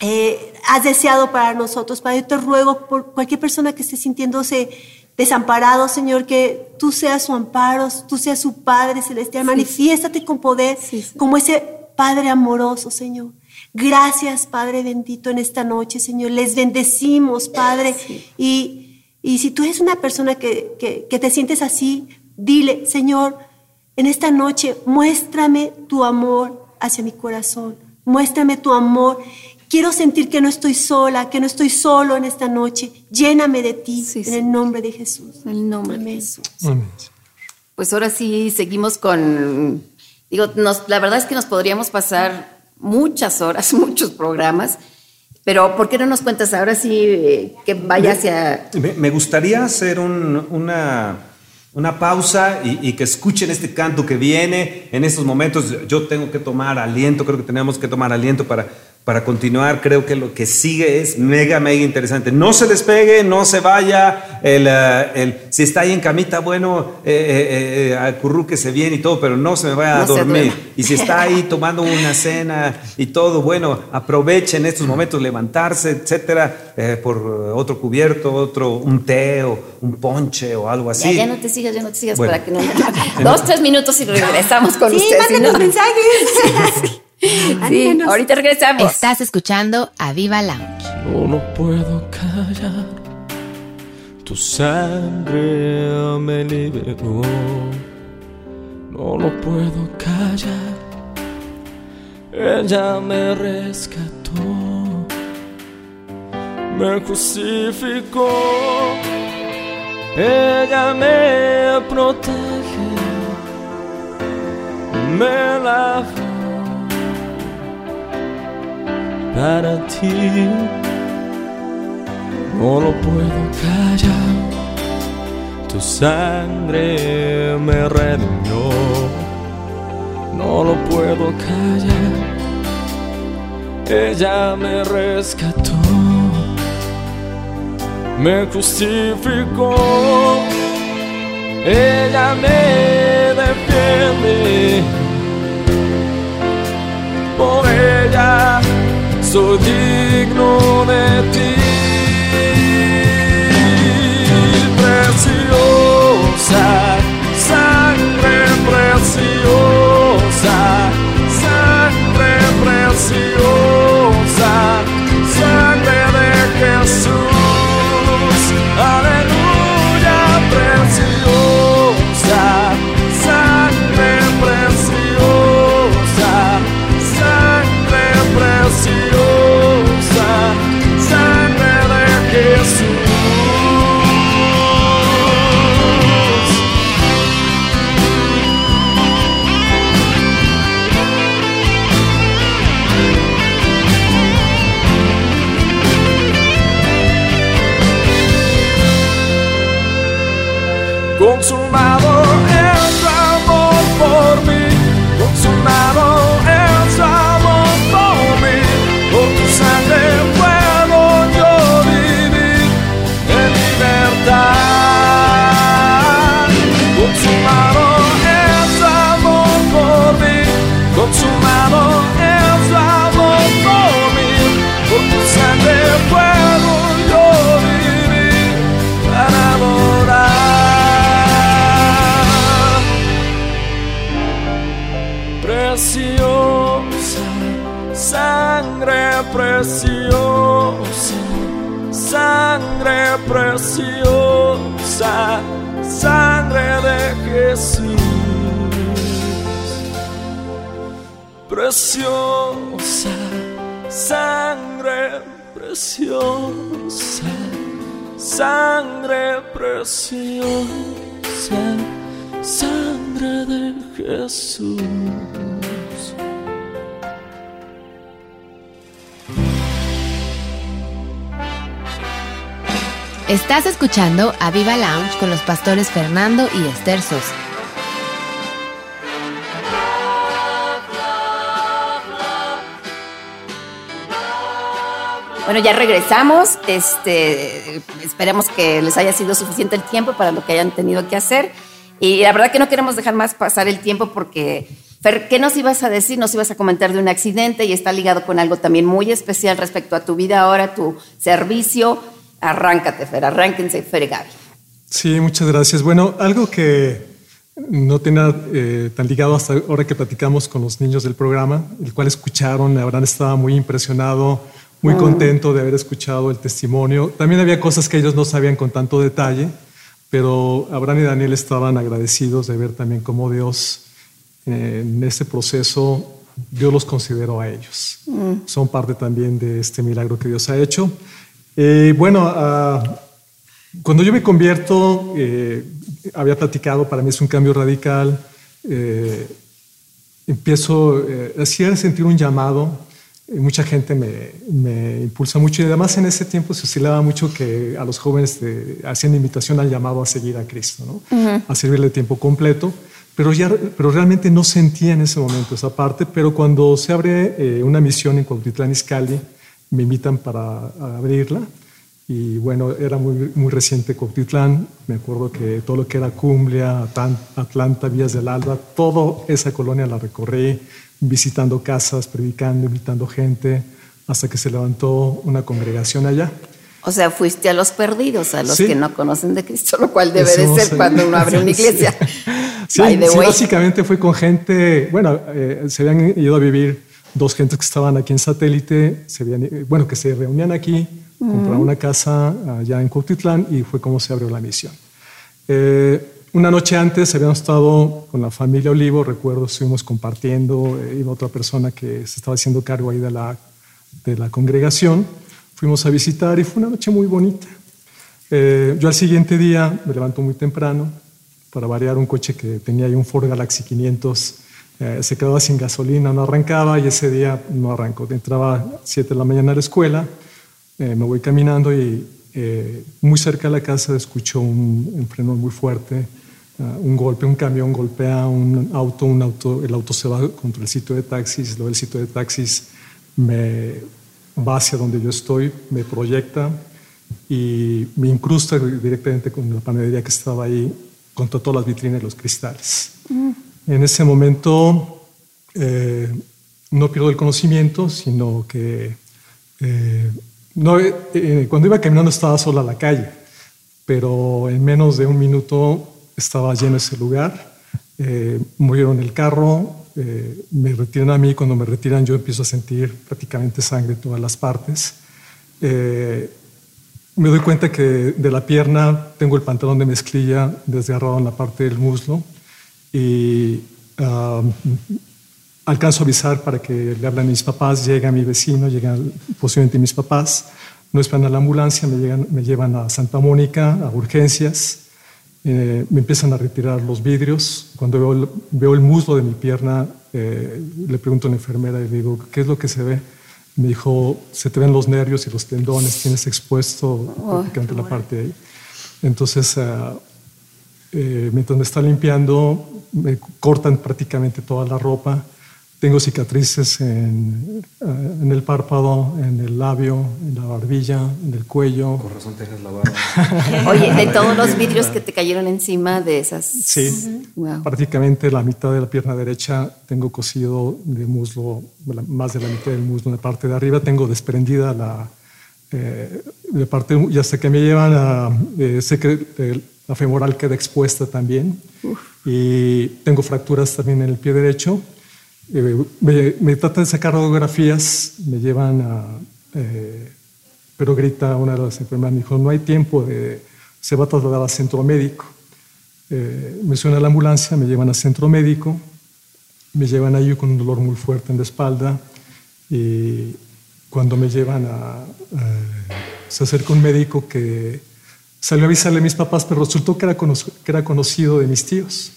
eh, has deseado para nosotros. Padre, yo te ruego por cualquier persona que esté sintiéndose desamparado, Señor, que tú seas su amparo, tú seas su Padre celestial. Manifiéstate con poder como ese Padre amoroso, Señor. Gracias, Padre bendito, en esta noche, Señor. Les bendecimos, Padre. Y, y, si tú eres una persona que, que, que te sientes así, dile, Señor, en esta noche, muéstrame tu amor hacia mi corazón. Muéstrame tu amor Quiero sentir que no estoy sola, que no estoy solo en esta noche. Lléname de ti en el nombre de Jesús. En el nombre de Jesús. Pues ahora sí seguimos con, digo, la verdad es que nos podríamos pasar muchas horas, [LAUGHS] muchos programas, pero ¿por qué no nos cuentas ahora sí eh, que vaya hacia... Me, gustaría hacer una, una pausa y, y, que escuchen este canto que viene en estos momentos. Yo tengo que tomar aliento, creo que tenemos que tomar aliento para para continuar, creo que lo que sigue es mega, mega interesante. No se despegue, no se vaya. El, eh, el si está ahí en camita, bueno, eh, eh, que se viene y todo, pero no se me vaya a dormir. Y si está ahí [LAUGHS] tomando una cena y todo, bueno, aprovechen estos momentos, levantarse, etcétera, por otro cubierto, otro, un té o un ponche o algo así. Ya, no te sigas, ya no te sigas para que no. [LAUGHS] [LAUGHS] Dos, tres minutos y regresamos con sí, ustedes. Sí, mándenos mensajes. [LAUGHS] Sí, ahorita regresamos. Estás escuchando a Viva Lounge. No lo puedo callar. Tu sangre me liberó. No lo puedo callar. Ella me rescató. Me justificó. Ella me protege. Me lavó para ti. No lo puedo callar, tu sangre me redimió. No lo puedo callar, ella me rescató, me justificó, ella me defiende. Soy digno de ti. Preciosa, sangre preciosa, sangre preciosa, sangre de Jesús. Estás escuchando a Viva Lounge con los pastores Fernando y Esther Sosa. Bueno, ya regresamos. Este, esperemos que les haya sido suficiente el tiempo para lo que hayan tenido que hacer. Y la verdad que no queremos dejar más pasar el tiempo porque, Fer, ¿qué nos ibas a decir? Nos ibas a comentar de un accidente y está ligado con algo también muy especial respecto a tu vida ahora, tu servicio. Arráncate, Fer, arránquense, Fer y Gaby. Sí, muchas gracias. Bueno, algo que no tenía eh, tan ligado hasta ahora que platicamos con los niños del programa, el cual escucharon, Abraham estaba muy impresionado, muy contento de haber escuchado el testimonio. También había cosas que ellos no sabían con tanto detalle, pero Abraham y Daniel estaban agradecidos de ver también cómo Dios eh, en este proceso, Dios los consideró a ellos. Son parte también de este milagro que Dios ha hecho. Eh, bueno, ah, cuando yo me convierto, eh, había platicado, para mí es un cambio radical. eh, empiezo eh, así a sentir un llamado. Mucha gente me, me impulsa mucho y además en ese tiempo se oscilaba mucho que a los jóvenes eh, hacían invitación al llamado a seguir a Cristo, ¿no? a servirle tiempo completo. Pero, ya, pero realmente no sentía en ese momento esa parte. Pero cuando se abre eh, una misión en Cuautitlán Izcalli, me invitan para abrirla. Y bueno, era muy, muy reciente Cuautitlán. Me acuerdo que todo lo que era Cumbria, Atlanta, Vías del Alba, toda esa colonia la recorrí, visitando casas, predicando, invitando gente, hasta que se levantó una congregación allá. O sea, fuiste a los perdidos, a los Sí. que no conocen de Cristo, lo cual debe de ser cuando uno abre una [LAUGHS] sí. iglesia. Sí, sí, way. básicamente fue con gente, bueno, eh, se habían ido a vivir dos gentes que estaban aquí en satélite, se habían, eh, bueno, que se reunían aquí, compraron una casa allá en Cuautitlán y fue como se abrió la misión. Eh, una noche antes habíamos estado con la familia Olivo, recuerdo, estuvimos compartiendo, eh, iba otra persona que se estaba haciendo cargo ahí de la, de la congregación, fuimos a visitar y fue una noche muy bonita. Eh, yo al siguiente día me levanto muy temprano para variar un coche que tenía ahí un Ford Galaxy 500. eh, se quedaba sin gasolina, no arrancaba y ese día no arrancó. Entraba a 7 de la mañana a la escuela, eh, me voy caminando y eh, muy cerca de la casa escucho un, un freno muy fuerte, un golpe, un camión golpea un auto, un auto, el auto se va contra el sitio de taxis, luego el sitio de taxis me va hacia donde yo estoy, me proyecta y me incrusta directamente con la panadería que estaba ahí, contra todas las vitrinas y los cristales. En ese momento eh, no pierdo el conocimiento, sino que eh, no, eh, cuando iba caminando estaba sola la calle, pero en menos de un minuto estaba lleno ese lugar. Eh, murieron el carro, eh, me retiran a mí, cuando me retiran yo empiezo a sentir prácticamente sangre en todas las partes. Eh, me doy cuenta que de la pierna tengo el pantalón de mezclilla desgarrado en la parte del muslo y ah, alcanzo a avisar para que le hablen a mis papás, llega mi vecino, llegan posiblemente mis papás, no esperan a la ambulancia, me, llevan a Santa Mónica, a urgencias, eh, me empiezan a retirar los vidrios, cuando veo el, veo el muslo de mi pierna, eh, le pregunto a la enfermera y le digo, ¿qué es lo que se ve? Me dijo, se te ven los nervios y los tendones, tienes expuesto prácticamente la parte de ahí. Entonces, ah, eh, mientras me está limpiando, me cortan prácticamente toda la ropa. Tengo cicatrices en, ah, en el párpado, en el labio, en la barbilla, en el cuello. Con razón te dejas la barba. [LAUGHS] Oye, de todos los vidrios que te cayeron encima de esas. Sí, Wow. prácticamente la mitad de la pierna derecha tengo cosido de muslo, más de la mitad del muslo en la parte de arriba. Tengo desprendida la, eh, de parte, y hasta que me llevan a, eh, sé que eh, la femoral queda expuesta también. Y tengo fracturas también en el pie derecho. Eh, me, me tratan de sacar radiografías, me llevan a... eh, pero grita una de las enfermeras, me dijo, no hay tiempo, de, se va a trasladar al centro médico. Eh, me suena la ambulancia, me llevan al centro médico, me llevan ahí con un dolor muy fuerte en la espalda y cuando me llevan a... eh, se acerca un médico que salió a avisarle a mis papás, pero resultó que era, que era conocido de mis tíos.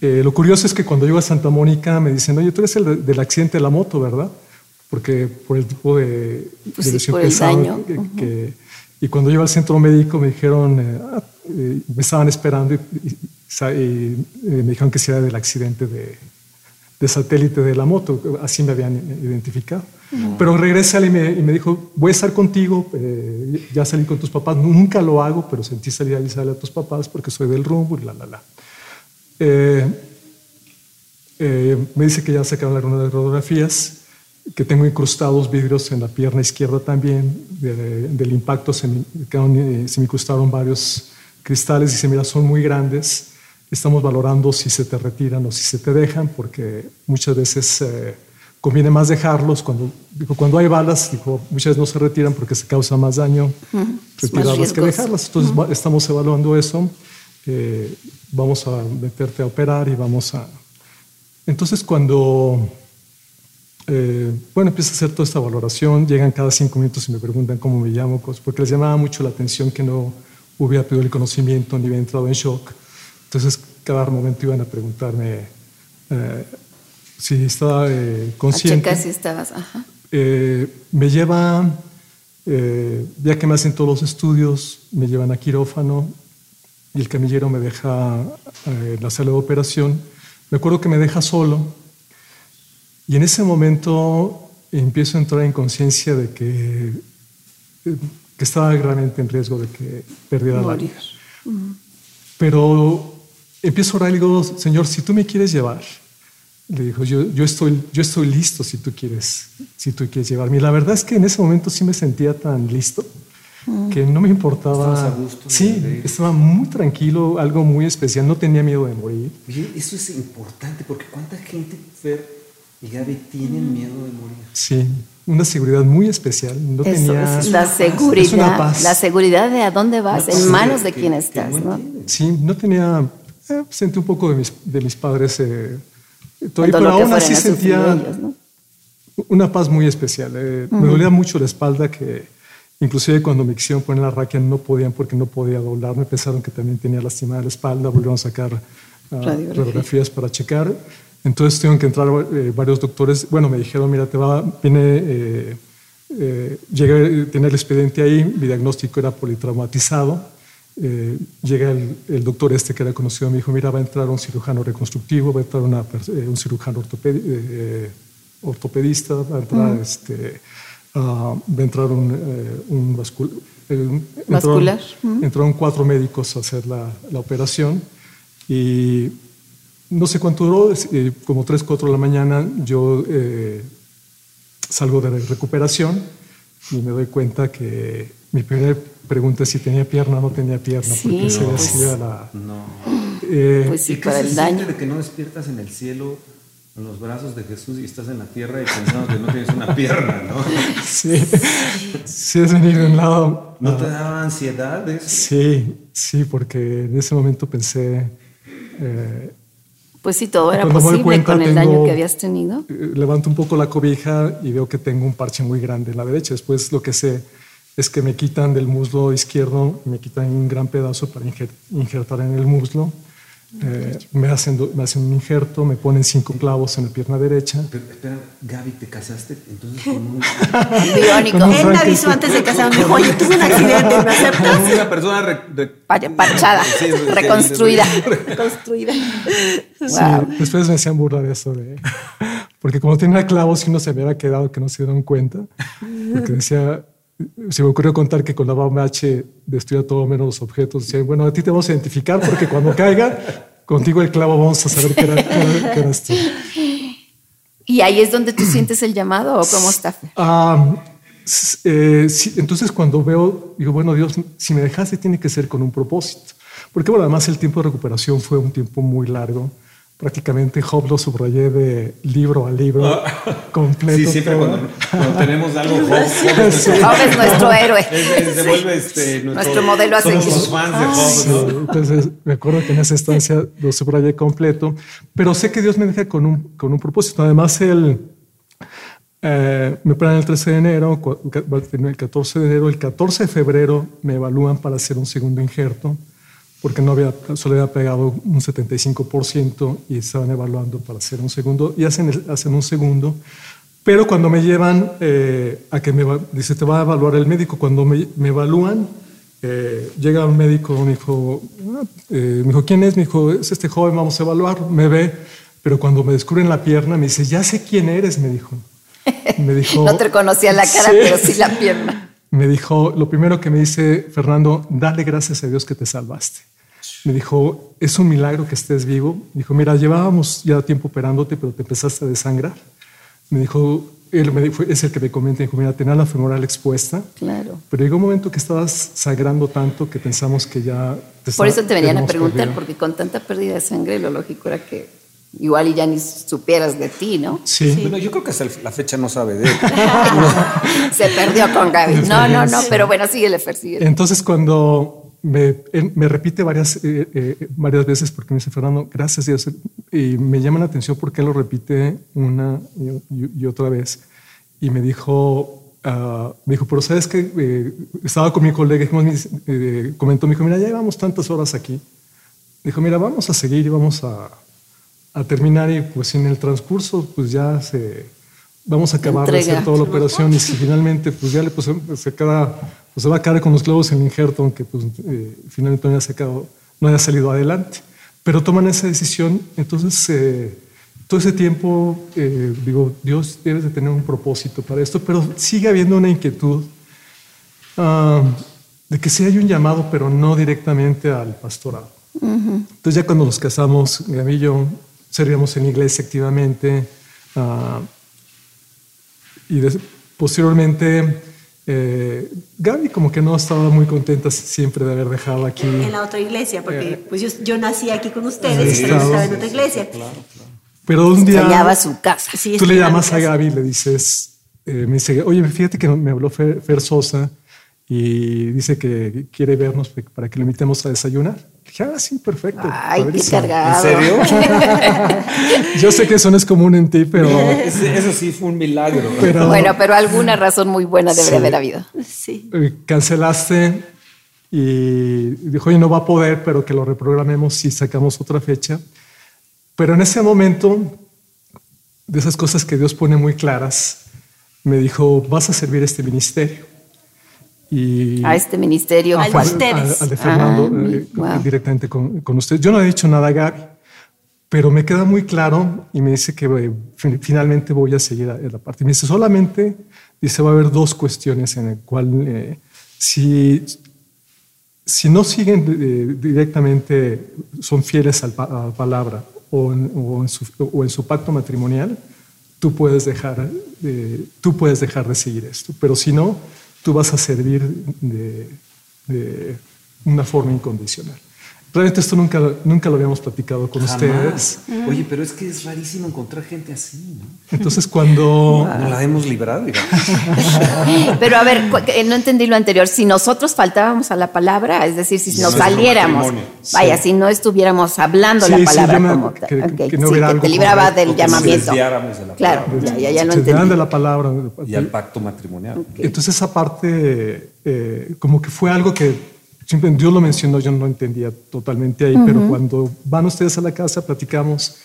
Eh, lo curioso es que cuando llego a Santa Mónica me dicen, oye, tú eres el de- del accidente de la moto, ¿verdad? Porque por el tipo de, Pues de sí, por el daño. que- que- y cuando llego al centro médico me dijeron, eh, ah, eh, me estaban esperando y, y- sa- y, me dijeron que si era del accidente de, de satélite de la moto, así me habían identificado. Pero regresa y me, y me dijo, voy a estar contigo, ya salí con tus papás, nunca lo hago, pero sentí salir a avisarle a tus papás porque soy del rumbo y la, la, la. Eh, eh, me dice que ya sacaron de radiografías, que tengo incrustados vidrios en la pierna izquierda también, de- del impacto se me, quedaron, eh, se me incrustaron varios cristales, dice, mira, son muy grandes, estamos valorando si se te retiran o si se te dejan, porque muchas veces eh, conviene más dejarlos, cuando, dijo, cuando hay balas, dijo, muchas veces no se retiran porque se causa más daño Es más retirarlas que riesgoso. dejarlas. Entonces va- estamos evaluando eso, eh, vamos a meterte a operar y vamos a... Entonces cuando, eh, bueno, empieza a hacer toda esta valoración, llegan cada cinco minutos y me preguntan cómo me llamo, porque les llamaba mucho la atención que no hubiera pedido el conocimiento ni hubiera entrado en shock. Entonces cada momento iban a preguntarme eh, si estaba eh, A consciente. checar si estabas. Ajá. Eh, me lleva, eh, ya que me hacen todos los estudios, me llevan a quirófano y el camillero me deja eh, en la sala de operación. Me acuerdo que me deja solo y en ese momento empiezo a entrar en conciencia de que, que estaba realmente en riesgo de que perdiera la vida. Pero empiezo a orar y digo, Señor, si tú me quieres llevar, le dijo, yo, yo, estoy, yo estoy listo si tú, quieres, si tú quieres llevarme. Y la verdad es que en ese momento sí me sentía tan listo que no me importaba. Estabas a gusto sí, estaba muy tranquilo, algo muy especial. No tenía miedo de morir. Oye, eso es importante porque cuánta gente, Fer y Gaby, tienen miedo de morir. Sí, una seguridad muy especial. No Eso tenía. es la paz, es una seguridad. paz. La seguridad de a dónde vas, en manos de que- quién estás, no. Sí, no tenía. eh, sentí un poco de mis, de mis padres. Eh, dolor pero que aún así sentía. ellos, ¿no? una paz muy especial. eh, Me dolía mucho la espalda que inclusive cuando me quisieron poner la raquia no podían porque no podía doblarme. Pensaron que también tenía lastimada la espalda. Volvieron a sacar Radiografía. radiografías para checar. Entonces tuvieron que entrar eh, varios doctores. Bueno, me dijeron, mira, te va, viene, eh, eh, llegué a tener el expediente ahí. Mi diagnóstico era politraumatizado. Eh, llega el, el doctor este que era conocido, me dijo, mira, va a entrar un cirujano reconstructivo, va a entrar una eh, un cirujano ortopedi- ortopedista, va a entrar, este, a entrar un, eh, un vascul- eh. Entraron, entraron cuatro médicos a hacer la, la operación y no sé cuánto duró, eh, como 3, 4 de la mañana, yo eh, salgo de recuperación y me doy cuenta que mi primera pregunta es si tenía pierna o no tenía pierna, Sí, porque se pues. decía la... No. eh, Pues sí, ¿Y qué para se el daño. de que no despiertas en el cielo, en los brazos de Jesús y estás en la tierra y pensando que no tienes una pierna, ¿no? [LAUGHS] sí, sí es venir de un lado... ¿No te daba ansiedad eso? Sí, sí, porque en ese momento pensé, eh, Pues sí, todo era posible cuenta, con el daño tengo- que habías tenido. eh, levanto un poco la cobija y veo que tengo un parche muy grande en la derecha. Después lo que sé es que me quitan del muslo izquierdo, me quitan un gran pedazo para injer- injertar en el muslo. Eh, me, hacen, me hacen un injerto, me ponen cinco clavos en la pierna derecha. Pero espera, Gaby, ¿te casaste entonces con, un- [LAUGHS] Biónico. Él me avisó antes de casarme, me dijo, oye, tuve un accidente, ¿me aceptas? una persona re- re- Pa- Parchada, Sí, sí, reconstruida. Construida. Sí, Wow. después me hacían burla de eso, de, porque como tenía clavos y uno se había quedado que no se dieron cuenta, porque decía, se me ocurrió contar que con la BAMH destruía todo menos los objetos. Decía, bueno, a ti te vamos a identificar porque cuando caiga, contigo el clavo vamos a saber que, era, que era- que eras tú. ¿Y ahí es donde tú sientes el llamado o cómo está? Ah, eh, sí, entonces cuando veo, digo, bueno, Dios, si me dejaste tiene que ser con un propósito. Porque bueno, además el tiempo de recuperación fue un tiempo muy largo. Prácticamente Job lo subrayé de libro a libro completo. Sí, siempre cuando, cuando tenemos algo, [LAUGHS] Job, Job es nuestro- Job es nuestro héroe. es- es- se vuelve este, nuestro, Nuestro modelo a somos seguir. los fans de Sí, Job, ¿no? Entonces, me acuerdo que en esa estancia lo subrayé completo, pero sé que Dios me deja con un, con un propósito. Además, el, eh, me operan el 13 de enero, el 14 de enero, el 14 de febrero me evalúan para hacer un segundo injerto, porque no había, solo había pegado un 75% y estaban evaluando para hacer un segundo, y hacen, hacen un segundo. Pero cuando me llevan eh, a que me va- dice, te va a evaluar el médico, cuando me, me evalúan, eh, llega un médico, me dijo, "Ah", eh, me dijo, ¿quién es? Me dijo, es este joven, vamos a evaluar. Me ve, pero cuando me descubren la pierna, me dice, ya sé quién eres, me dijo. Me [LAUGHS] dijo, No te conocía la cara, Sí. pero sí la pierna. [LAUGHS] Me dijo, lo primero que me dice, Fernando, dale gracias a Dios que te salvaste. Me dijo, es un milagro que estés vivo. Me dijo, mira, llevábamos ya tiempo operándote, pero te empezaste a desangrar. Me dijo, él me dijo, es el que me comenta, dijo, mira, tenía la femoral expuesta. Claro. Pero llegó un momento que estabas sangrando tanto que pensamos que ya... te Por está- eso te venían a preguntar, perdido. porque con tanta pérdida de sangre, lo lógico era que igual y ya ni supieras de ti, ¿no? Sí. Bueno, yo creo que hasta la fecha no sabe de él. [LAUGHS] Se perdió con Gaby. [LAUGHS] No, no, no, pero bueno, síguele, Fer, síguele. Entonces cuando me, él me repite varias, eh, eh, varias veces porque me dice, Fernando, gracias Dios, y me llama la atención porque él lo repite una y, y- otra vez. Y me dijo, ah, me dijo, pero sabes que estaba con mi colega, dijimos, eh, comentó, me dijo, mira, ya llevamos tantas horas aquí. Dijo, mira, vamos a seguir y vamos a, a terminar y pues en el transcurso pues ya se... Vamos a acabar de Entrega. hacer toda la operación y si finalmente pues ya le pues, se queda, pues se va a quedar con los globos en el injerto, aunque pues eh, finalmente no haya, sacado, no haya salido adelante. Pero toman esa decisión, entonces eh, todo ese tiempo eh, digo, Dios debe de tener un propósito para esto, pero sigue habiendo una inquietud ah, de que sí hay un llamado, pero no directamente al pastorado. Entonces ya cuando nos casamos, Gaby y yo servíamos en iglesia activamente ah, y des- posteriormente eh, Gaby como que no estaba muy contenta siempre de haber dejado aquí. En la otra iglesia, porque Eh, pues yo, yo nací aquí con ustedes, yo estaba en sí, otra iglesia. Pero un día Extrañaba su casa. Sí, tú le llamas a. Gaby y le dices, eh, me dice, oye, fíjate que me habló Fer, Fer Sosa y dice que quiere vernos para que lo invitemos a desayunar. Ah, sí, perfecto. Ay, qué padrísimo". cargado. ¿En serio? [LAUGHS] Yo sé que eso no es común en ti, pero, Eso sí fue un milagro. pero Bueno, pero alguna razón muy buena debería Sí. haber habido. Sí. eh, cancelaste y dijo, oye, no va a poder, pero que lo reprogramemos si sacamos otra fecha. Pero en ese momento, de esas cosas que Dios pone muy claras, me dijo, vas a servir este ministerio. Y A este ministerio. Al ¿cuál? de ustedes. al de Fernando, Ah, eh, wow. directamente con, con usted. Yo no he dicho nada a Gaby, pero me queda muy claro y me dice que eh, fin- finalmente voy a seguir a, a la parte. Me dice solamente, dice, va a haber dos cuestiones en el cual eh, si, si no siguen eh, directamente, son fieles al a la palabra o en, o en su, o en su pacto matrimonial, tú puedes dejar, eh, tú puedes dejar de seguir esto. Pero si no, tú vas a servir de, una forma incondicional. Realmente esto nunca, nunca lo habíamos platicado con ustedes. Jamás. Oye, pero es que es rarísimo encontrar gente así, ¿no? Entonces cuando... No la hemos librado, digamos. [LAUGHS] Pero a ver, no entendí lo anterior. Si nosotros faltábamos a la palabra, es decir, si nos saliéramos, vaya, si no estuviéramos hablando Sí, la sí, palabra me- como tal, que- ok, que no sí, que te libraba del llamamiento. de la Claro, ya, ya, ya lo entendí. de la palabra. Y al pacto matrimonial. Entonces esa parte eh, como que fue algo que siempre Dios lo mencionó, yo no entendía totalmente ahí, pero cuando van ustedes a la casa, platicamos,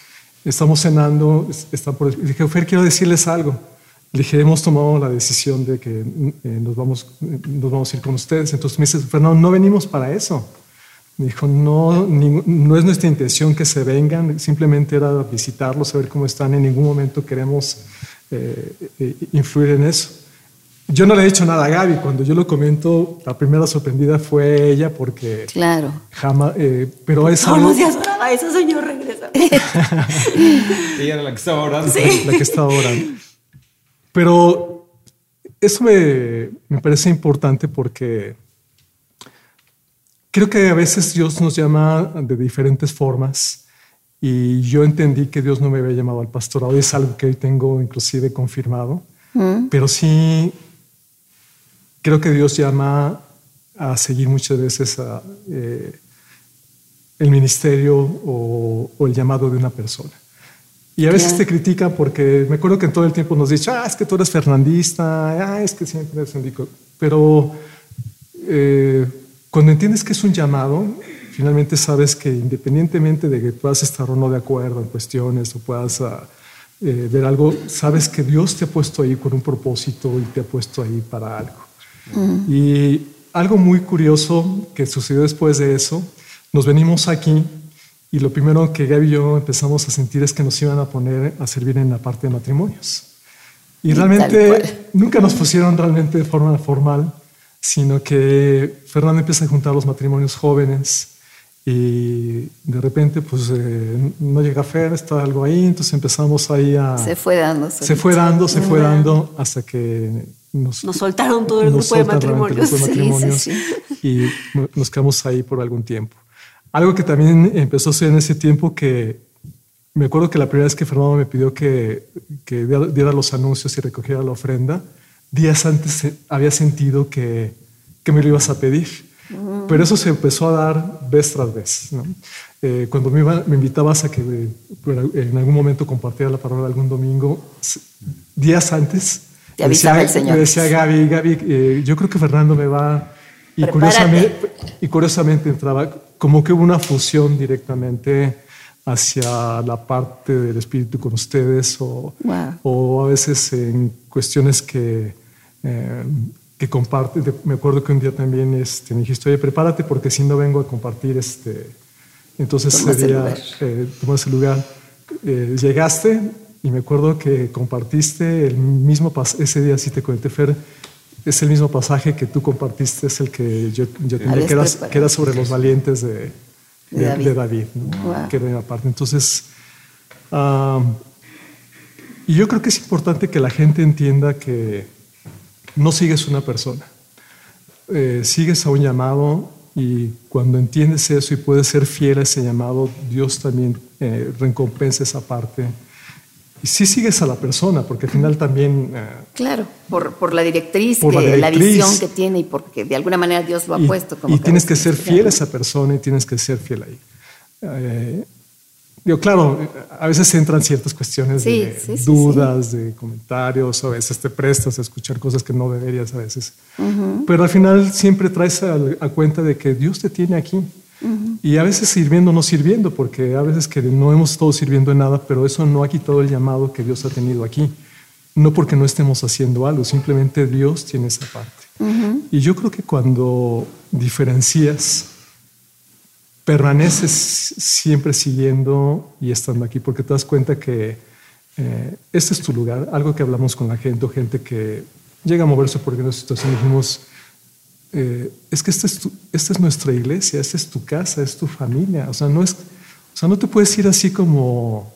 estamos cenando, es- están por, y dije, Fer, quiero decirles algo. Le dije, hemos tomado la decisión de que eh, nos, vamos, nos vamos a ir con ustedes. Entonces me dice, Fernando, no venimos para eso. Me dijo, no, no es nuestra intención que se vengan, simplemente era visitarlos, saber cómo están. En ningún momento queremos eh, eh, influir en eso. Yo no le he dicho nada a Gaby. Cuando yo lo comento, la primera sorprendida fue ella porque Claro. jamás, eh, pero es Todos algo días oraba, ese señor regresa. [LAUGHS] Ella era la que estaba orando. la que está orando. Pero eso me, me parece importante porque creo que a veces Dios nos llama de diferentes formas y yo entendí que Dios no me había llamado al pastorado. Es algo que hoy tengo inclusive confirmado. Pero sí creo que Dios llama a seguir muchas veces a, eh, el ministerio o, o, el llamado de una persona. Y a veces claro. te critican porque me acuerdo que en todo el tiempo nos dicen, ah, es que tú eres fernandista, ah, es que siempre eres síndico. Pero eh, cuando entiendes que es un llamado, finalmente sabes que independientemente de que puedas estar o no de acuerdo en cuestiones o puedas uh, eh, ver algo, sabes que Dios te ha puesto ahí con un propósito y te ha puesto ahí para algo. Mm. Y algo muy curioso que sucedió después de eso, nos venimos aquí y lo primero que Gaby y yo empezamos a sentir es que nos iban a poner a servir en la parte de matrimonios. Y, realmente nunca nos pusieron realmente de forma formal, sino que Fernando empieza a juntar los matrimonios jóvenes y de repente pues eh, no llega a Fer, está algo ahí, entonces empezamos ahí a... Se fue dando. Se fue dando, se fue dando hasta que nos, nos soltaron todo el grupo de matrimonios. Grupo de matrimonios sí, sí, sí. Y nos quedamos ahí por algún tiempo. Algo que también empezó a ser en ese tiempo que me acuerdo que la primera vez que Fernando me pidió que, que diera los anuncios y recogiera la ofrenda, días antes había sentido que, que me lo ibas a pedir. Mm. Pero eso se empezó a dar vez tras vez. ¿no? Eh, cuando me, iba, me, invitabas a que en algún momento compartiera la palabra algún domingo, días antes, Te avisaba decía, el Señor. me decía Gaby, Gaby, eh, yo creo que Fernando me va... Y curiosamente, y curiosamente entraba como que hubo una fusión directamente hacia la parte del espíritu con ustedes o, wow. o a veces en cuestiones que, eh, que comparte. Me acuerdo que un día también este, me dijiste, oye, prepárate porque si no vengo a compartir, este, entonces Tomas día el lugar. eh, tomas el lugar. Eh, llegaste y me acuerdo que compartiste el mismo ese día, sí te comenté, Fer, es el mismo pasaje que tú compartiste, es el que yo, yo tenía, que era, que era, sobre los valientes de, de, de David, de David ¿no? wow. que era parte. Entonces, um, y yo creo que es importante que la gente entienda que no sigues una persona, eh, sigues a un llamado y cuando entiendes eso y puedes ser fiel a ese llamado, Dios también eh, recompensa esa parte. Y sí sigues a la persona, porque al final también... Eh, claro, por, por, la directriz, por que, la, directriz, la, visión que tiene y porque de alguna manera Dios lo ha y, puesto. Como y tienes que ser fiel a esa persona y tienes que ser fiel ahí. Eh, Digo, claro, a veces entran ciertas cuestiones sí, de sí, sí, dudas, de comentarios, a veces te prestas a escuchar cosas que no deberías a veces. Uh -huh. Pero al final siempre traes a, a, cuenta de que Dios te tiene aquí. Uh -huh. Y a veces sirviendo o no sirviendo, porque a veces que no hemos estado sirviendo en nada, pero eso no ha quitado el llamado que Dios ha tenido aquí. No porque no estemos haciendo algo, simplemente Dios tiene esa parte. Uh -huh. Y yo creo que cuando diferencias permaneces siempre siguiendo y estando aquí porque te das cuenta que eh, este es tu lugar, algo que hablamos con la gente o gente que llega a moverse por una situación, dijimos, eh, es que esta es, tu, esta es nuestra iglesia, esta es tu casa, es tu familia, o sea, no es, o sea, no te puedes ir así como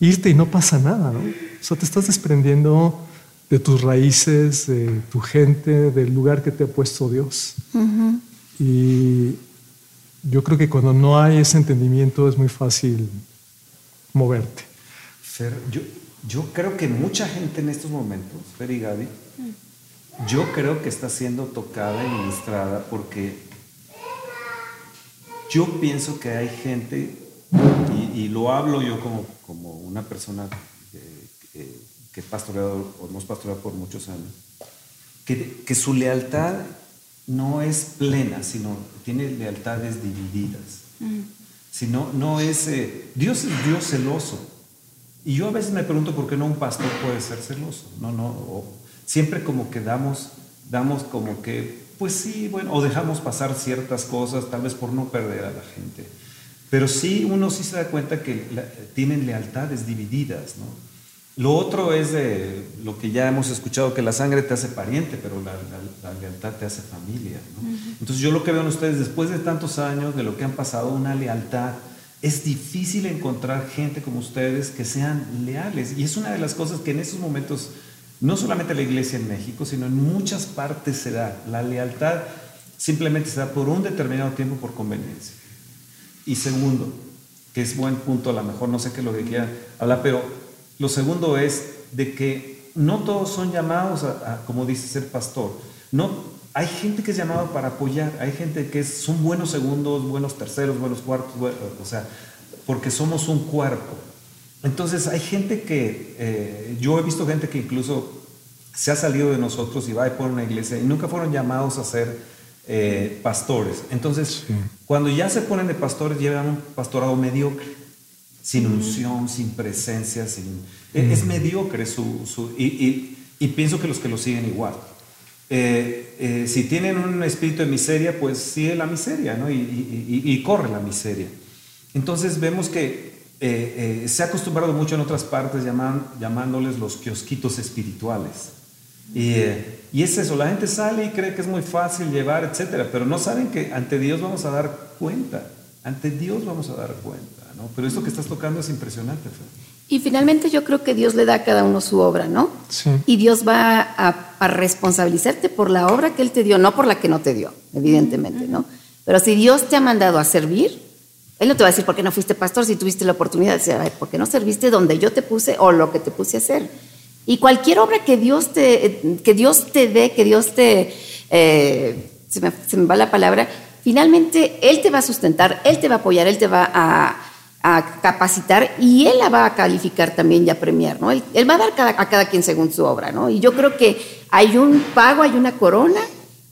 irte y no pasa nada, ¿no? O sea, te estás desprendiendo de tus raíces, de tu gente, del lugar que te ha puesto Dios. Uh -huh. Y yo creo que cuando no hay ese entendimiento es muy fácil moverte. Fer, yo, yo creo que mucha gente en estos momentos, Fer y Gaby, yo creo que está siendo tocada y ministrada porque yo pienso que hay gente, y, y lo hablo yo como, como una persona que, que, pastoreado, o hemos pastoreado por muchos años, que, que su lealtad no es plena, sino tiene lealtades divididas. Mm. Sino, no es. Eh, Dios es Dios celoso. Y yo a veces me pregunto por qué no un pastor puede ser celoso. No, no. O siempre como que damos, damos como que, pues sí, bueno, o dejamos pasar ciertas cosas, tal vez por no perder a la gente. Pero sí, uno sí se da cuenta que la, tienen lealtades divididas, ¿no? Lo otro es de lo que ya hemos escuchado, que la sangre te hace pariente, pero la, la, la lealtad te hace familia. ¿no? Uh -huh. Entonces yo lo que veo en ustedes, después de tantos años de lo que han pasado, una lealtad, es difícil encontrar gente como ustedes que sean leales. Y es una de las cosas que en esos momentos, no solamente la iglesia en México, sino en muchas partes se da. La lealtad simplemente se da por un determinado tiempo por conveniencia. Y segundo, que es buen punto, a lo mejor no sé qué es lo que quiera hablar, pero lo segundo es de que no todos son llamados a, como dice, ser pastor. No, hay gente que es llamada para apoyar, hay gente que es, son buenos segundos, buenos terceros, buenos cuartos, o sea, porque somos un cuerpo. Entonces hay gente que, eh, yo he visto gente que incluso se ha salido de nosotros y va y pone una iglesia y nunca fueron llamados a ser eh, pastores. Entonces, cuando ya se ponen de pastores, llevan un pastorado mediocre, sin unción, sin presencia, sin, e- es mediocre su, su- y, y- y pienso que los que lo siguen igual. Eh, eh, si tienen un espíritu de miseria, pues sigue la miseria, ¿no? Y corre la miseria. Entonces vemos que eh, eh, se ha acostumbrado mucho en otras partes llaman- llamándoles los kiosquitos espirituales. Y, eh, y es eso, la gente sale y cree que es muy fácil llevar, etcétera, pero no saben que ante Dios vamos a dar cuenta, ante Dios vamos a dar cuenta, ¿no? Pero esto que estás tocando es impresionante, Fer. Y finalmente yo creo que Dios le da a cada uno su obra, ¿no? Sí. Y Dios va a, a responsabilizarte por la obra que Él te dio, no por la que no te dio, evidentemente, ¿no? Pero si Dios te ha mandado a servir, Él no te va a decir por qué no fuiste pastor si tuviste la oportunidad de decir, "Ay, ¿por qué no serviste donde yo te puse o lo que te puse a hacer? Y cualquier obra que Dios te, que Dios te dé, que Dios te, eh, se, me, va la palabra, finalmente Él te va a sustentar, Él te va a apoyar, Él te va a, capacitar y Él la va a calificar también y a premiar, ¿no? Él, va a dar a cada quien según su obra, ¿no? Y yo creo que hay un pago, hay una corona,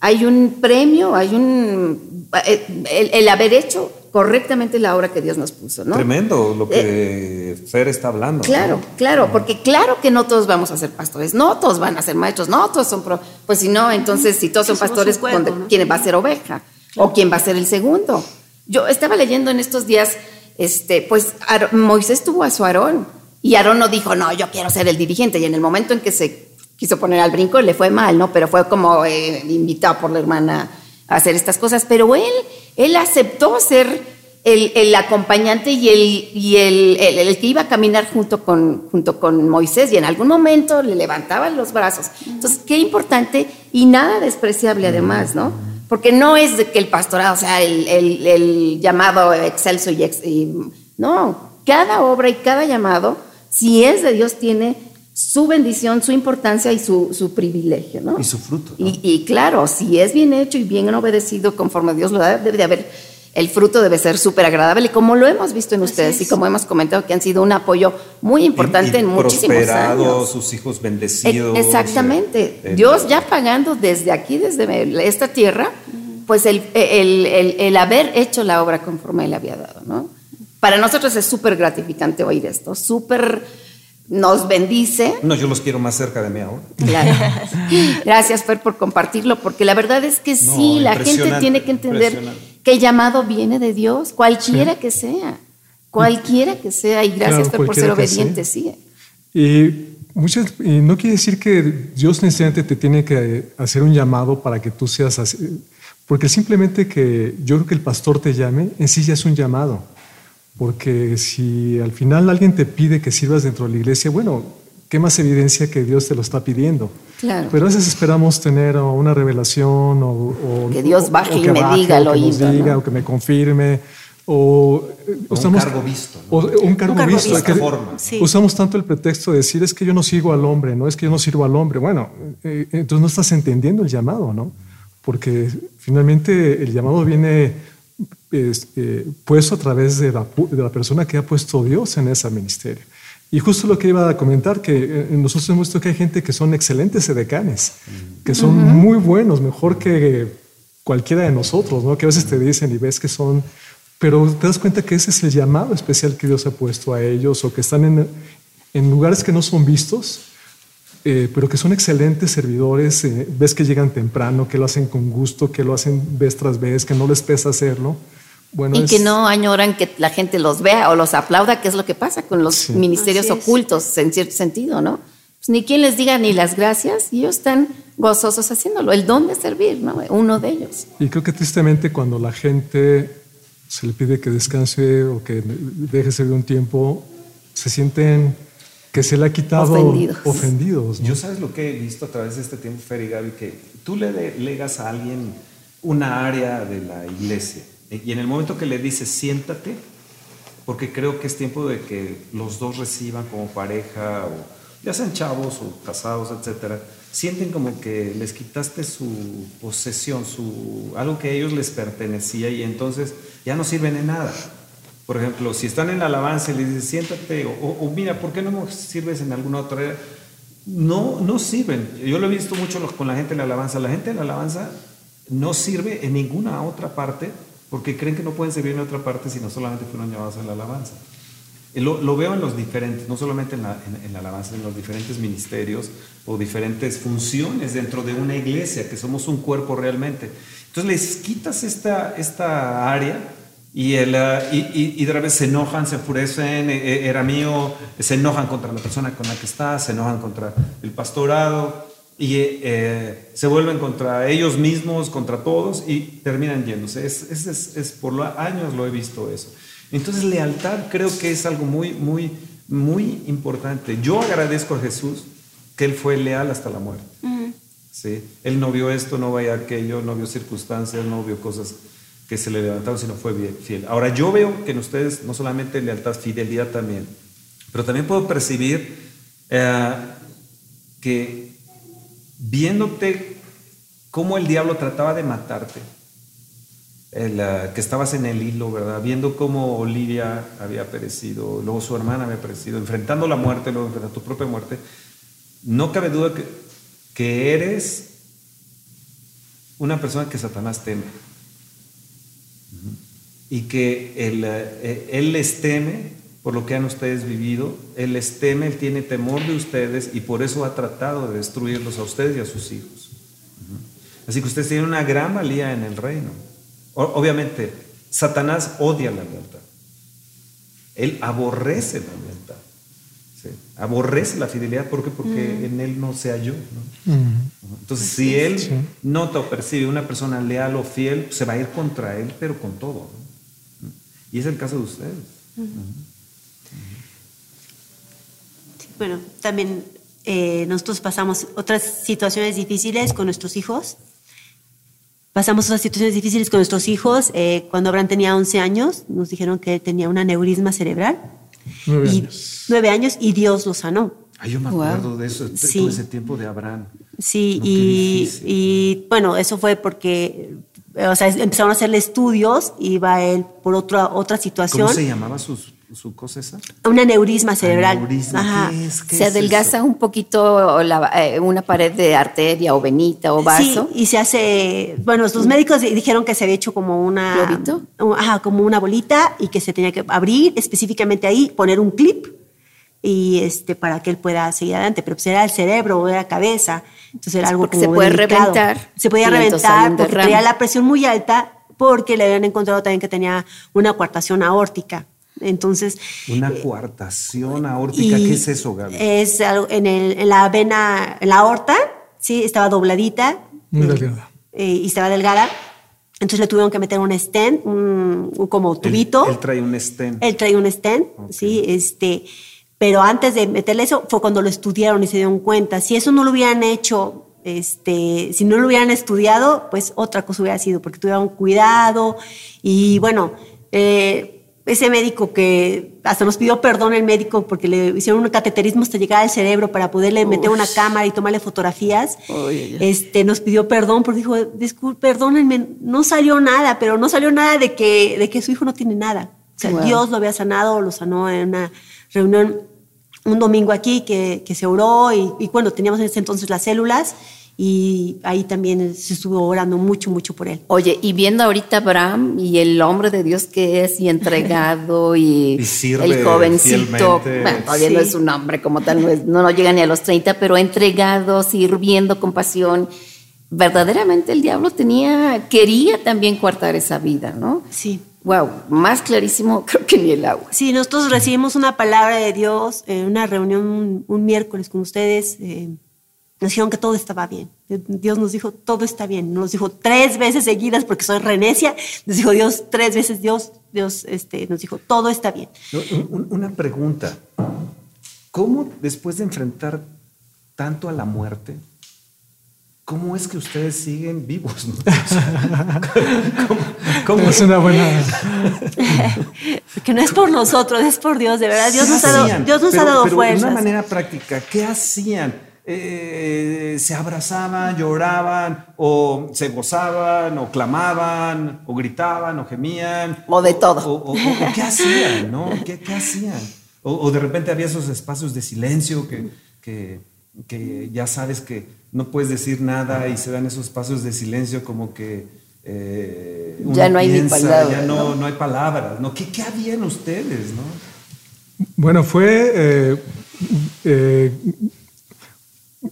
hay un premio, hay un... eh, el haber hecho correctamente la obra que Dios nos puso, ¿no? Tremendo lo que Fer está hablando. ¿no? Claro, claro, porque claro que no todos vamos a ser pastores, no todos van a ser maestros, no todos son pro, pues si no, entonces si todos son pastores, cuerpo, ¿dónde- ¿no? ¿quién va a ser oveja? ¿O quién va a ser el segundo? Yo estaba leyendo en estos días, este, pues Moisés tuvo a su Aarón y Aarón no dijo, no, yo quiero ser el dirigente y en el momento en que se quiso poner al brinco le fue mal, ¿no? Pero fue como eh, invitado por la hermana hacer estas cosas, pero él, él aceptó ser el, el acompañante y, el, y el, el- que iba a caminar junto con, junto con Moisés y en algún momento le levantaban los brazos. Entonces, qué importante y nada despreciable además, ¿no? Porque no es de que el pastorado sea el llamado excelso y, ex- y- No, cada obra y cada llamado, si es de Dios, tiene su bendición, su importancia y su, su privilegio, ¿no? Y su fruto. ¿no? Y, y claro, si es bien hecho y bien obedecido conforme Dios lo da, debe de haber, el fruto debe ser súper agradable, como lo hemos visto en ustedes y como hemos comentado que han sido un apoyo muy importante Y- y en muchísimos prosperado, años. sus hijos E- bendecidos. Exactamente. eh, Dios ya pagando desde aquí, desde esta tierra, pues el, el- el- el haber hecho la obra conforme Él había dado, ¿no? Para nosotros es súper gratificante oír esto, súper nos bendice. No, yo los quiero más cerca de mí ahora. Claro. [LAUGHS] Gracias, Fer, por compartirlo, porque la verdad es que No, sí, la gente tiene que entender que el llamado viene de Dios, cualquiera que sea, cualquiera que sea, y gracias, Claro, Fer, por ser obediente, sí. Y, muchas, y no quiere decir que Dios necesariamente te tiene que hacer un llamado para que tú seas así. Porque simplemente que yo creo que el pastor te llame, en sí ya es un llamado. Porque si al final alguien te pide que sirvas dentro de la iglesia, bueno, ¿qué más evidencia que Dios te lo está pidiendo? Claro. Pero a veces esperamos tener o una revelación o, o- Que Dios o- baje o y que me baje, diga o al que nos oído, diga, ¿no? o que me confirme o, eh, O un cargo visto, ¿no? o un cargo, Un cargo visto, visto. que- Forma. Sí. Usamos tanto el pretexto de decir es que yo no sirvo al hombre, no es que yo no sirvo al hombre. Bueno, eh, entonces no estás entendiendo el llamado, ¿no? Porque finalmente el llamado viene es, eh, puesto a través de la, pu- de la persona que ha puesto Dios en ese ministerio. Y justo lo que iba a comentar, que eh, nosotros hemos visto que hay gente que son excelentes edecanes, que son muy buenos, mejor que cualquiera de nosotros, ¿no? Que a veces te dicen y ves que son, pero te das cuenta que ese es el llamado especial que Dios ha puesto a ellos o que están en, en lugares que no son vistos, eh, pero que son excelentes servidores, eh, ves que llegan temprano, que lo hacen con gusto, que lo hacen vez tras vez, que no les pesa hacerlo. Bueno, Y es- que no añoran que la gente los vea o los aplauda, que es lo que pasa con los Sí. ministerios ocultos, en cierto sentido, ¿no? Pues ni quien les diga ni las gracias, y ellos están gozosos haciéndolo. El don de servir, ¿no? Uno de ellos. Y creo que tristemente cuando la gente se le pide que descanse o que deje servir un tiempo, se sienten que se le ha quitado Ofendidos. ofendidos, ¿no? Yo sabes lo que he visto a través de este tiempo, Fer y Gaby, que tú le delegas a alguien una área de la iglesia y en el momento que le dices siéntate, porque creo que es tiempo de que los dos reciban como pareja, o ya sean chavos o casados, etcétera, sienten como que les quitaste su posesión, su, algo que a ellos les pertenecía y entonces ya no sirven de nada. Por ejemplo, si están en la alabanza y les dices, siéntate, o, o- mira, ¿por qué no me sirves en alguna otra? No, no sirven. Yo lo he visto mucho con la gente de la alabanza. La gente de la alabanza no sirve en ninguna otra parte porque creen que no pueden servir en otra parte si no solamente fueron llamados a la alabanza. Lo, lo veo en los diferentes, no solamente en la, en- en la alabanza, en los diferentes ministerios o diferentes funciones dentro de una iglesia, que somos un cuerpo realmente. Entonces les quitas esta, esta área y, el, ah, y, y- y de repente se enojan, se enfurecen, eh, eh, era mío, se enojan contra la persona con la que está, se enojan contra el pastorado y eh, se vuelven contra ellos mismos, contra todos y terminan yéndose. Es, es, es- es por lo- años lo he visto eso. Entonces lealtad creo que es algo muy, muy, muy importante. Yo agradezco a Jesús que Él fue leal hasta la muerte. ¿sí? Él no vio esto, no vio aquello, no vio circunstancias, no vio cosas que se le levantaron, sino fue bien, fiel. Ahora yo veo que en ustedes no solamente lealtad, fidelidad también, pero también puedo percibir eh, que viéndote cómo el diablo trataba de matarte, el, ah, que estabas en el hilo, ¿verdad? Viendo cómo Olivia había perecido, luego su hermana había perecido, enfrentando la muerte, tu propia muerte, no cabe duda que, eres una persona que Satanás teme. Y que él, eh, él les teme por lo que han ustedes vivido, Él les teme, Él tiene temor de ustedes y por eso ha tratado de destruirlos a ustedes y a sus hijos. Así que ustedes tienen una gran valía en el reino. Obviamente, Satanás odia la lealtad. Él aborrece la lealtad. ¿sí? Aborrece la fidelidad. ¿Por qué? Porque en él no se halló. ¿no? Mm. Entonces, si él nota o percibe una persona leal o fiel, se va a ir contra él, pero con todo. ¿no? Y es el caso de ustedes. Bueno, también eh, nosotros pasamos otras situaciones difíciles con nuestros hijos. Pasamos otras situaciones difíciles con nuestros hijos. Eh, cuando Abraham tenía 11 años, nos dijeron que él tenía un aneurisma cerebral. Nueve y, años. Nueve años y Dios lo sanó. Ay, yo me Wow. acuerdo de eso, de Sí. todo ese tiempo de Abraham. Sí, No, y, y, bueno, eso fue porque, o sea, empezaron a hacerle estudios, iba él por otra, otra situación. ¿Cómo se llamaba su, su cosa esa? Un aneurisma cerebral. Aneurisma, Ajá. ¿qué es? ¿Qué Se es adelgaza eso? un poquito la- eh, una pared de arteria o venita o vaso. Sí, y se hace, bueno, los médicos di- dijeron que se había hecho como una... ¿Globito? Ajá, como una bolita y que se tenía que abrir específicamente ahí, poner un clip y este para que él pueda seguir adelante, pero pues era el cerebro o era la cabeza, entonces era Sí, algo porque como se puede delicado. reventar Se podía reventar porque tenía la presión muy alta porque le habían encontrado también que tenía una coartación aórtica. Entonces, Una coartación aórtica. ¿Qué es eso, Gaby? Es algo en, el, en la vena, en la aorta, sí, estaba dobladita. Muy eh, delgada. eh, y estaba delgada. Entonces le tuvieron que meter un stent, un, un como tubito. Él, él trae un stent. Él traía un stent, sí, este, pero antes de meterle eso fue cuando lo estudiaron y se dieron cuenta. Si eso no lo hubieran hecho, este, si no lo hubieran estudiado, pues otra cosa hubiera sido, porque tuvieron cuidado y bueno, eh, ese médico que hasta nos pidió perdón el médico porque le hicieron un cateterismo hasta llegar al cerebro para poderle meter una cámara y tomarle fotografías. Este, nos pidió perdón porque dijo, disculpe, perdónenme, no salió nada, pero no salió nada de que, de que su hijo no tiene nada. O sea, Wow. Dios lo había sanado, lo sanó en una reunión un domingo aquí que, que se oró y, y bueno, teníamos en ese entonces las células y ahí también se estuvo orando mucho, mucho por él. Oye, y viendo ahorita a Abraham y el hombre de Dios que es y entregado y, [LAUGHS] Y sirve el jovencito, bueno, todavía no Sí. es un hombre como tal, no, es- no, no llega ni a los 30, pero entregado, sirviendo con pasión. Verdaderamente el diablo tenía, quería también coartar esa vida, ¿no? Sí. Wow, más clarísimo [LAUGHS] creo que ni el agua. Sí, nosotros recibimos una palabra de Dios en una reunión un, un miércoles con ustedes. eh, nos dijeron que todo estaba bien. Dios nos dijo, todo está bien. Nos dijo tres veces seguidas, porque soy renecia. Nos dijo Dios tres veces, Dios, Dios este, nos dijo, todo está bien. Una pregunta. ¿Cómo después de enfrentar tanto a la muerte, ¿cómo es que ustedes siguen vivos? no? [LAUGHS] ¿Cómo- cómo- Es una buena. [LAUGHS] Que no es por nosotros, es por Dios, de verdad. Dios ¿Qué nos ha dado, hacían? Dios nos Pero- ha dado pero fuerzas. De una manera práctica, ¿qué hacían? Eh, ¿Se abrazaban, lloraban, o se gozaban, o clamaban, o gritaban, o gemían? O de todo. O, o- o- o qué hacían, ¿no? ¿Qué, qué hacían? O, o de repente había esos espacios de silencio que, que, que ya sabes que no puedes decir nada y se dan esos espacios de silencio como que... eh, Ya no hay ni palabras, Ya no, ¿no? no hay palabras, ¿no? ¿Qué, qué habían ustedes, no? Bueno, fue eh, eh,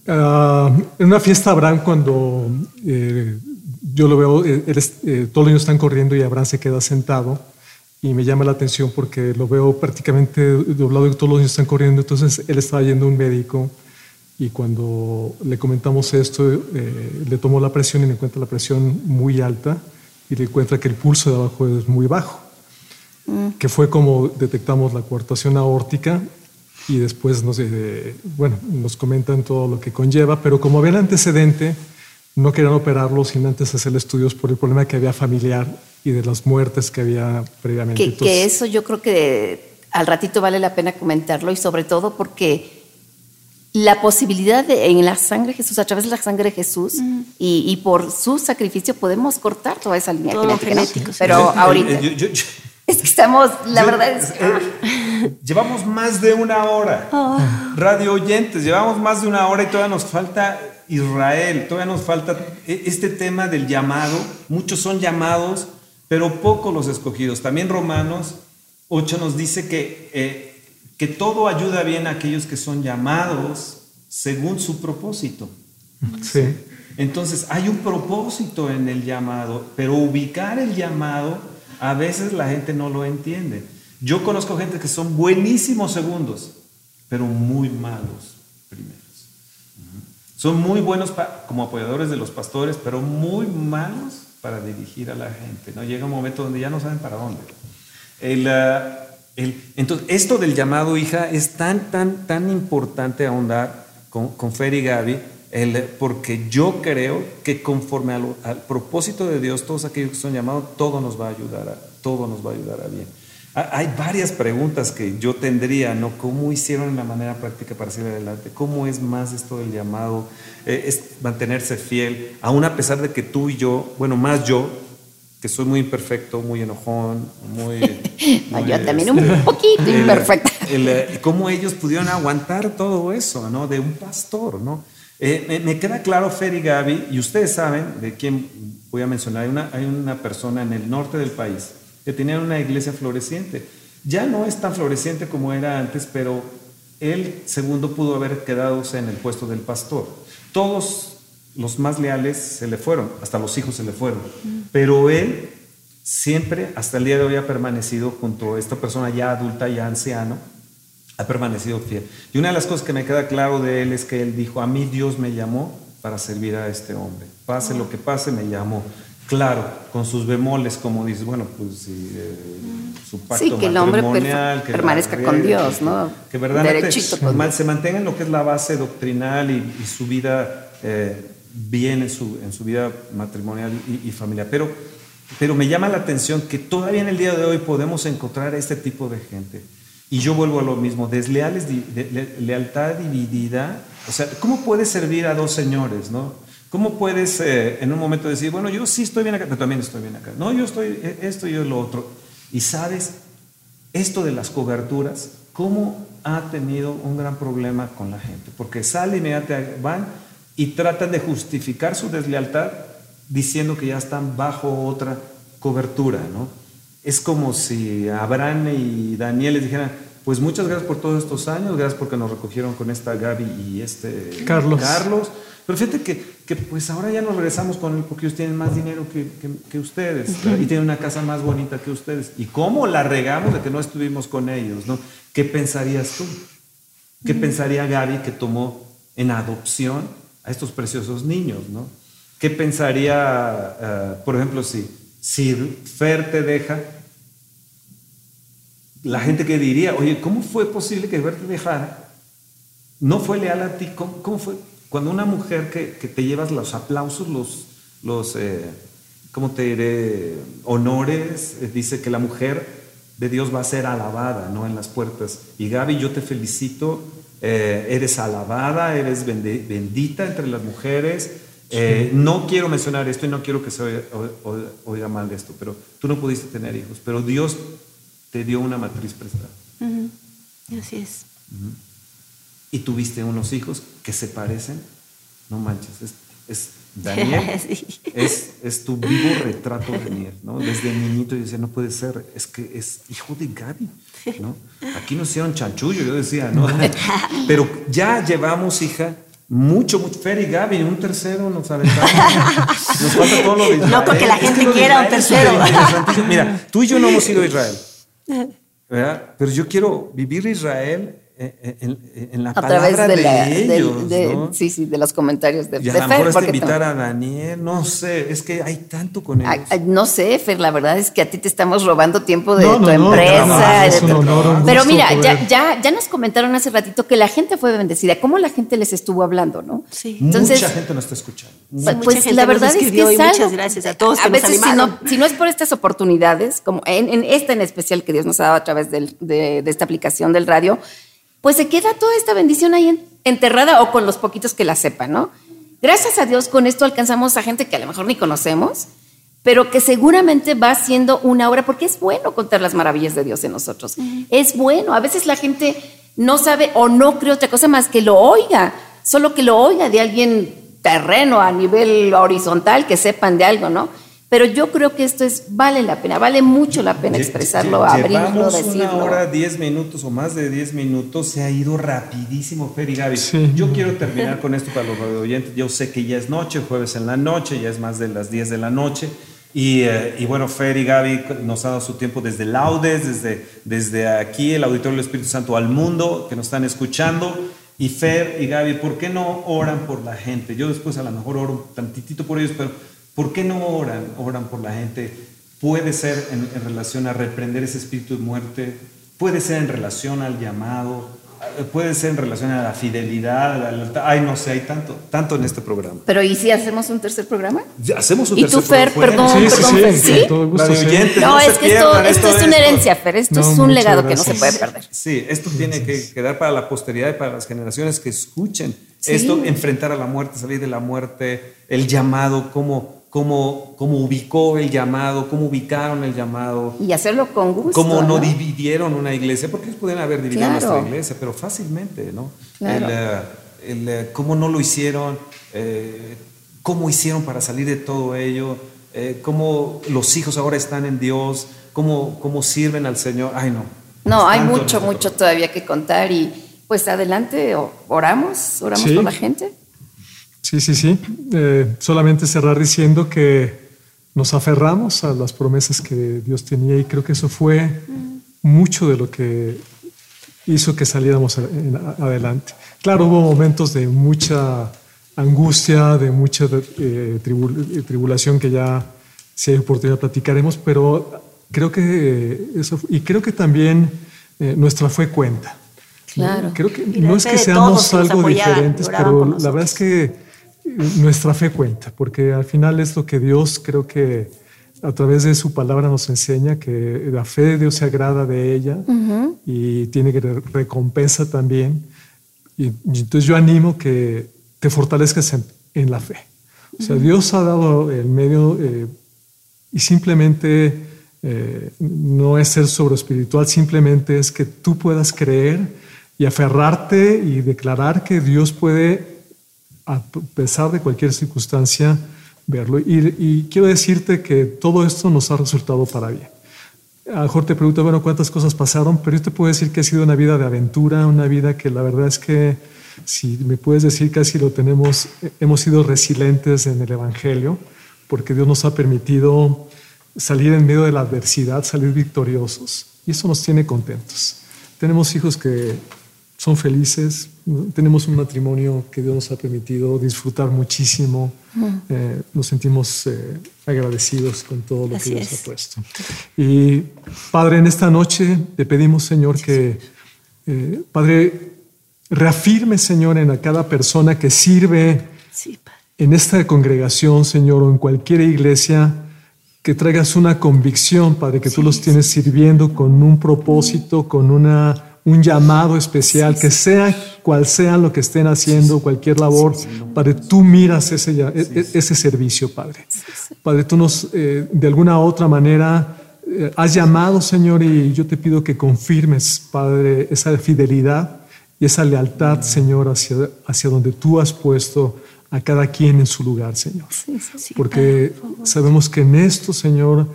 ah, en una fiesta Abraham cuando eh, yo lo veo, eh, él eh, todos los niños están corriendo y Abraham se queda sentado y me llama la atención porque lo veo prácticamente doblado y todos los niños están corriendo, entonces él estaba yendo a un médico y cuando le comentamos esto, eh, le tomó la presión y le encuentra la presión muy alta y le encuentra que el pulso de abajo es muy bajo que fue como detectamos la coartación aórtica y después nos, eh, bueno, nos comentan todo lo que conlleva, pero como había el antecedente, no querían operarlo sin antes hacer estudios por el problema que había familiar y de las muertes que había previamente. Que, que Entonces, eso yo creo que al ratito vale la pena comentarlo y sobre todo porque la posibilidad de en la sangre de Jesús, a través de la sangre de Jesús y, y por su sacrificio podemos cortar toda esa línea genética. sí. Pero Eh, eh, ahorita eh, yo- yo- es que estamos, la yo- verdad es que eh, llevamos más de una hora. Radio oyentes, llevamos más de una hora y todavía nos falta Israel, todavía nos falta eh, este tema del llamado. Muchos son llamados, pero pocos los escogidos. También Romanos 8 nos dice que, eh, que todo ayuda bien a aquellos que son llamados según su propósito. sí. Entonces, hay un propósito en el llamado, pero ubicar el llamado, a veces la gente no lo entiende. Yo conozco gente que son buenísimos segundos, pero muy malos primeros. Son muy buenos como apoyadores de los pastores, pero muy malos para dirigir a la gente. ¿no? Llega un momento donde ya no saben para dónde. Ah, entonces, esto del llamado, hija, es tan, tan, tan importante ahondar con, con Fer y Gaby, el- porque yo creo que conforme a lo- al propósito de Dios, todos aquellos que son llamados, todo nos va a ayudar a, todo nos va a ayudar a bien. Ha- Hay varias preguntas que yo tendría, ¿no? ¿Cómo hicieron la manera práctica para seguir adelante? ¿Cómo es más esto del llamado? Eh, es mantenerse fiel, aún a pesar de que tú y yo, bueno, más yo, que soy muy imperfecto, muy enojón, muy... [LAUGHS] No, muy, yo también este, un poquito el- imperfecta. el, eh, cómo ellos pudieron aguantar todo eso, ¿no? De un pastor, ¿no? Eh, me, me queda claro, Fer y Gaby, y ustedes saben de quién voy a mencionar. Hay una, hay una persona en el norte del país que tenía una iglesia floreciente. Ya no es tan floreciente como era antes, pero él, segundo, pudo haber quedado en el puesto del pastor. Todos los más leales se le fueron, hasta los hijos se le fueron. Pero él siempre, hasta el día de hoy, ha permanecido junto a esta persona ya adulta, ya anciano, ha permanecido fiel. Y una de las cosas que me queda claro de él es que él dijo, a mí Dios me llamó para servir a este hombre. Pase lo que pase, me llamó. Claro, con sus bemoles, como dices, bueno, pues sí, eh, su pacto Sí, que el hombre que permanezca con Dios, ¿no? Que verdaderamente se mantenga en lo que es la base doctrinal y, y su vida eh, bien en su, en su vida matrimonial y, y familiar. Pero, pero me llama la atención que todavía en el día de hoy podemos encontrar este tipo de gente. Y yo vuelvo a lo mismo, desleales, de- le- lealtad dividida. O sea, ¿cómo puedes servir a dos señores, no? ¿Cómo puedes eh, en un momento decir, bueno, yo sí estoy bien acá, pero también estoy bien acá? No, yo estoy eh, esto y yo lo otro. Y sabes, esto de las coberturas, ¿cómo ha tenido un gran problema con la gente? Porque sale inmediatamente, van y tratan de justificar su deslealtad diciendo que ya están bajo otra cobertura, ¿no? Es como si Abraham y Daniel les dijeran, pues muchas gracias por todos estos años, gracias porque nos recogieron con esta Gaby y este Carlos. Carlos. Pero fíjate que, que pues ahora ya nos regresamos con él porque ellos tienen más dinero que, que- que ustedes y tienen una casa más bonita que ustedes. ¿Y cómo la regamos de que no estuvimos con ellos? ¿no? ¿Qué pensarías tú? ¿Qué pensaría Gaby que tomó en adopción a estos preciosos niños? ¿no? ¿Qué pensaría, eh, por ejemplo, si, si Fer te deja? La gente que diría, oye, ¿cómo fue posible que Fer te dejara? no fue leal a ti. ¿Cómo, cómo fue? cuando una mujer que, que te llevas los aplausos, los, los eh, ¿cómo te diré? Honores, eh, dice que la mujer de Dios va a ser alabada, ¿no? En las puertas. Y Gaby, yo te felicito, eh, eres alabada, eres bendi- bendita entre las mujeres. Eh, no quiero mencionar esto y no quiero que se oiga, o- o- oiga mal esto, pero tú no pudiste tener hijos, pero Dios te dio una matriz prestada. Ujú. Así es. y tuviste unos hijos que se parecen, no manches, es, es Daniel, [LAUGHS] Sí. es, es tu vivo retrato de Daniel, ¿no? Desde niñito yo decía, no puede ser, es que es hijo de Gaby, ¿no? Aquí nos hicieron chanchullo, yo decía, ¿no? [LAUGHS] Pero ya llevamos, hija, mucho, mucho, Fer y Gaby, un tercero nos aventamos. Nos falta todo lo de Israel. porque la Es que gente quiera un tercero. Mira, tú y yo no hemos ido a Israel. ¿Verdad? Pero yo quiero vivir Israel en, en- en la A palabra través de, de, la, ellos, de- ¿no? sí, sí, de los comentarios de, Y a de lo mejor invitar a Daniel, no sé, es que hay tanto con ellos. Ay, ay, no sé, Fer, la verdad es que a ti te estamos robando tiempo de No, no, tu no, empresa. no, es un honor, un Pero mira, ya, ya, ya nos comentaron hace ratito que la gente fue bendecida. ¿Cómo la gente les estuvo hablando, no? Sí. Entonces, Mucha gente nos está escuchando. Pues, mucha pues, gente la verdad es que es muchas gracias a todos a veces si no, si no es por estas oportunidades, como en, en esta en especial que Dios nos ha dado a través del- de, de esta aplicación del radio, pues se queda toda esta bendición ahí en- enterrada o con los poquitos que la sepan, ¿no? Gracias a Dios con esto alcanzamos a gente que a lo mejor ni conocemos, pero que seguramente va siendo una obra, porque es bueno contar las maravillas de Dios en nosotros. Es bueno. A veces la gente no sabe o no cree otra cosa más que lo oiga, solo que lo oiga de alguien terreno, a nivel horizontal, que sepan de algo, ¿no? Pero yo creo que esto es, vale la pena, vale mucho la pena expresarlo, lle- abrirlo, llevamos decirlo. una hora, diez minutos o más de diez minutos, se ha ido rapidísimo, Fer y Gaby. Sí. Yo quiero terminar con esto para los radio oyentes. Yo sé que ya es noche, jueves en la noche, ya es más de las 10 de la noche. Y, eh, y bueno, Fer y Gaby nos han dado su tiempo desde Laudes, desde, desde aquí, el Auditorio del Espíritu Santo al mundo, que nos están escuchando. Y Fer y Gaby, ¿por qué no oran por la gente? Yo después a lo mejor oro un tantitito por ellos, pero ¿por qué no oran? Oran por la gente. Puede ser en, en relación a reprender ese espíritu de muerte, puede ser en relación al llamado, eh, puede ser en relación a la fidelidad, a la. Ay, no sé, hay tanto, tanto en este programa. Pero ¿y si hacemos un tercer programa? Ya, Hacemos un ¿Y tercer tú, Fer? programa. Perdón, Sí, sí, perdón, sí, Fer, ¿sí? con todo gusto, sí. oyentes, No, se es que esto, pierdan esto es una herencia, Fer. Esto No, es un legado que no se gracias. puede perder. Sí, esto tiene que quedar para la posteridad y para las generaciones que escuchen. Sí. Esto, enfrentar a la muerte, salir de la muerte, el llamado, cómo, cómo, cómo ubicó el llamado, cómo ubicaron el llamado, Y hacerlo con gusto. cómo no, ¿no? dividieron una iglesia, porque ellos podían haber dividido Claro. nuestra iglesia, pero fácilmente, ¿no? Claro. El, eh, el, eh, cómo no lo hicieron, eh, cómo hicieron para salir de todo ello, eh, cómo los hijos ahora están en Dios, cómo, cómo sirven al Señor. Ay, no. No, hay mucho, mucho todavía que contar y pues adelante, oramos, oramos Sí. por la gente. Sí, sí, sí. Eh, solamente cerrar diciendo que nos aferramos a las promesas que Dios tenía y creo que eso fue mucho de lo que hizo que saliéramos adelante. Claro, hubo momentos de mucha angustia, de mucha eh, tribul- eh, tribulación que ya, si hay oportunidad, platicaremos, pero creo que eso, y creo que también eh, nuestra fe cuenta. Claro. Creo que no es que seamos algo diferentes, pero la verdad es que nuestra fe cuenta, porque al final es lo que Dios creo que a través de su palabra nos enseña que la fe de Dios se agrada de ella y tiene que re- recompensa también. Y, entonces yo animo que te fortalezcas en, en la fe. O sea, Dios ha dado el medio eh, y simplemente eh, no es ser sobre espiritual, simplemente es que tú puedas creer y aferrarte y declarar que Dios puede, a pesar de cualquier circunstancia, verlo. Y, quiero decirte que todo esto nos ha resultado para bien. A lo mejor te pregunto, bueno, ¿cuántas cosas pasaron? Pero yo te puedo decir que ha sido una vida de aventura, una vida que la verdad es que, si me puedes decir, casi lo tenemos, hemos sido resilientes en el Evangelio, porque Dios nos ha permitido salir en medio de la adversidad, salir victoriosos, y eso nos tiene contentos. Tenemos hijos que son felices, tenemos un matrimonio que Dios nos ha permitido disfrutar muchísimo, eh, nos sentimos eh, agradecidos con todo lo Así que Dios es. ha puesto. Y Padre, en esta noche te pedimos, Señor, que, eh, Padre, reafirme, Señor, en a cada persona que sirve Sí, en esta congregación, Señor, o en cualquier iglesia, que traigas una convicción, Padre, que tú los tienes sirviendo con un propósito, con una, un llamado especial, que sea cual sea lo que estén haciendo, cualquier labor, Padre, tú miras ese, e- ese servicio, Padre. Padre, tú nos, eh, de alguna otra manera, eh, has llamado, Señor, y yo te pido que confirmes, Padre, esa fidelidad y esa lealtad, Señor, hacia, hacia donde tú has puesto a cada quien en su lugar, Señor. Porque sabemos que en esto, Señor,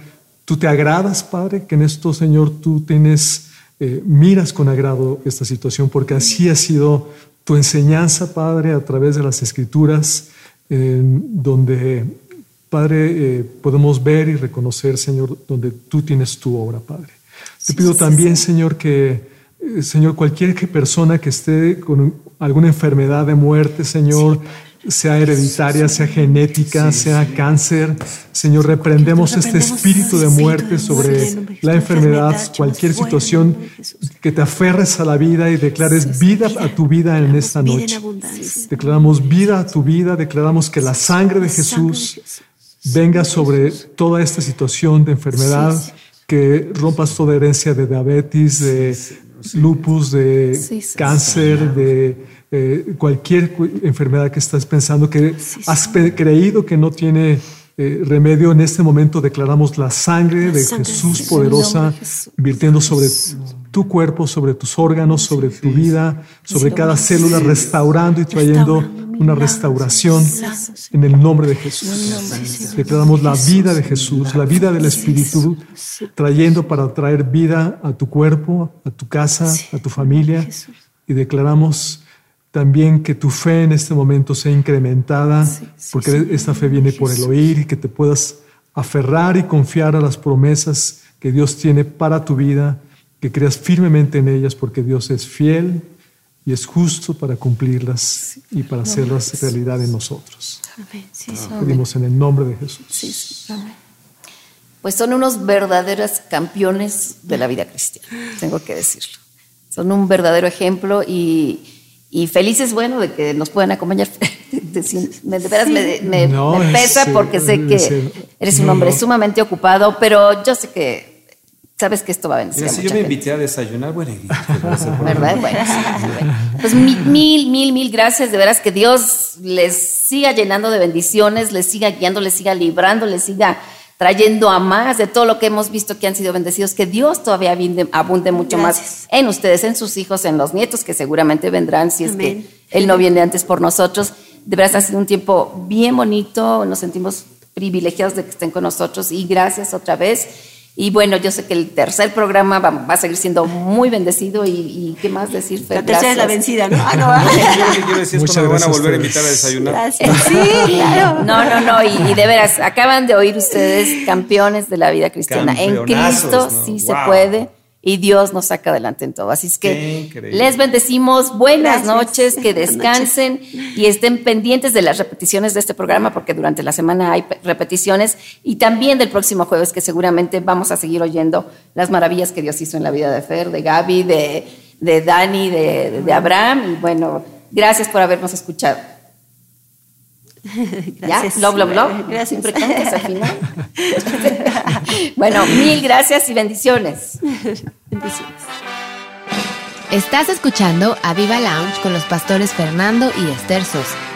tú te agradas, Padre, que en esto, Señor, tú tienes, eh, miras con agrado esta situación, porque así ha sido tu enseñanza, Padre, a través de las escrituras, eh, donde, Padre, eh, podemos ver y reconocer, Señor, donde tú tienes tu obra, Padre. Te pido también, Señor, que, eh, Señor, cualquier persona que esté con alguna enfermedad de muerte, Señor, sea hereditaria, sea genética, sea cáncer, Señor, reprendemos este espíritu de muerte sobre la enfermedad, cualquier situación, que te aferres a la vida y declares vida a tu vida en esta noche. Declaramos vida a tu vida, declaramos que la sangre de Jesús venga sobre toda esta situación de enfermedad, que rompas toda herencia de diabetes, de lupus, de Sí, sí, cáncer, de eh, cualquier cu- enfermedad que estás pensando, que has creído que no tiene eh, remedio. En este momento declaramos la sangre de Jesús poderosa, En nombre de Jesús. virtiendo sobre tu cuerpo, sobre tus órganos, sobre tu vida, sobre cada célula, restaurando y trayendo una restauración en el nombre de Jesús. Declaramos la vida de Jesús, la vida del Espíritu, trayendo para traer vida a tu cuerpo, a tu casa, a tu familia. Y declaramos también que tu fe en este momento sea incrementada, porque esta fe viene por el oír y que te puedas aferrar y confiar a las promesas que Dios tiene para tu vida, que creas firmemente en ellas, porque Dios es fiel y es justo para cumplirlas y para hacerlas realidad en nosotros. Amén. Sí, sí. Pedimos en el nombre de Jesús. Pues son unos verdaderos campeones de la vida cristiana, tengo que decirlo. Son un verdadero ejemplo y, y felices, bueno, de que nos puedan acompañar. [LAUGHS] De, de veras me, me- No, me pesa es, porque sé que es, eres un no, hombre no. sumamente ocupado, pero yo sé que sabes que esto va a a si yo me gente. invité a desayunar, bueno, y- pues, ¿Verdad? Bueno, sí, [LAUGHS] bueno. Pues mi- mil, mil, mil gracias. De veras que Dios les siga llenando de bendiciones, les siga guiando, les siga librando, les siga trayendo a más de todo lo que hemos visto que han sido bendecidos. Que Dios todavía abunde, mucho más en ustedes, en sus hijos, en los nietos que seguramente vendrán si es Amén. que Él no viene antes por nosotros. De veras ha sido un tiempo bien bonito. Nos sentimos privilegiados de que estén con nosotros y gracias otra vez. Y bueno, yo sé que el tercer programa va, va a seguir siendo muy bendecido y, y qué más decir, Fer? La tercera es la vencida, ¿no? [LAUGHS] Ah, no. Yo lo que quiero decir es cuando me van a volver a invitar a desayunar. Gracias. Sí, claro. No, no, no, y, y de veras, acaban de oír ustedes campeones de la vida cristiana. En Cristo ¿no? sí se Wow. puede y Dios nos saca adelante en todo. Así es que les bendecimos, buenas Gracias. noches, que [LAUGHS] descansen y estén pendientes de las repeticiones de este programa porque durante la semana hay pe- repeticiones y también del próximo jueves que seguramente vamos a seguir oyendo las maravillas que Dios hizo en la vida de Fer, de Gaby, de, de Dani, de, de Abraham y bueno, gracias por habernos escuchado. [LAUGHS] Gracias. ¿Ya? Bla, bla, bla. Gracias. Siempre cantas al final. [LAUGHS] bueno, mil gracias y bendiciones. Bendiciones. Estás escuchando a Viva Lounge con los pastores Fernando y Esther Sosa.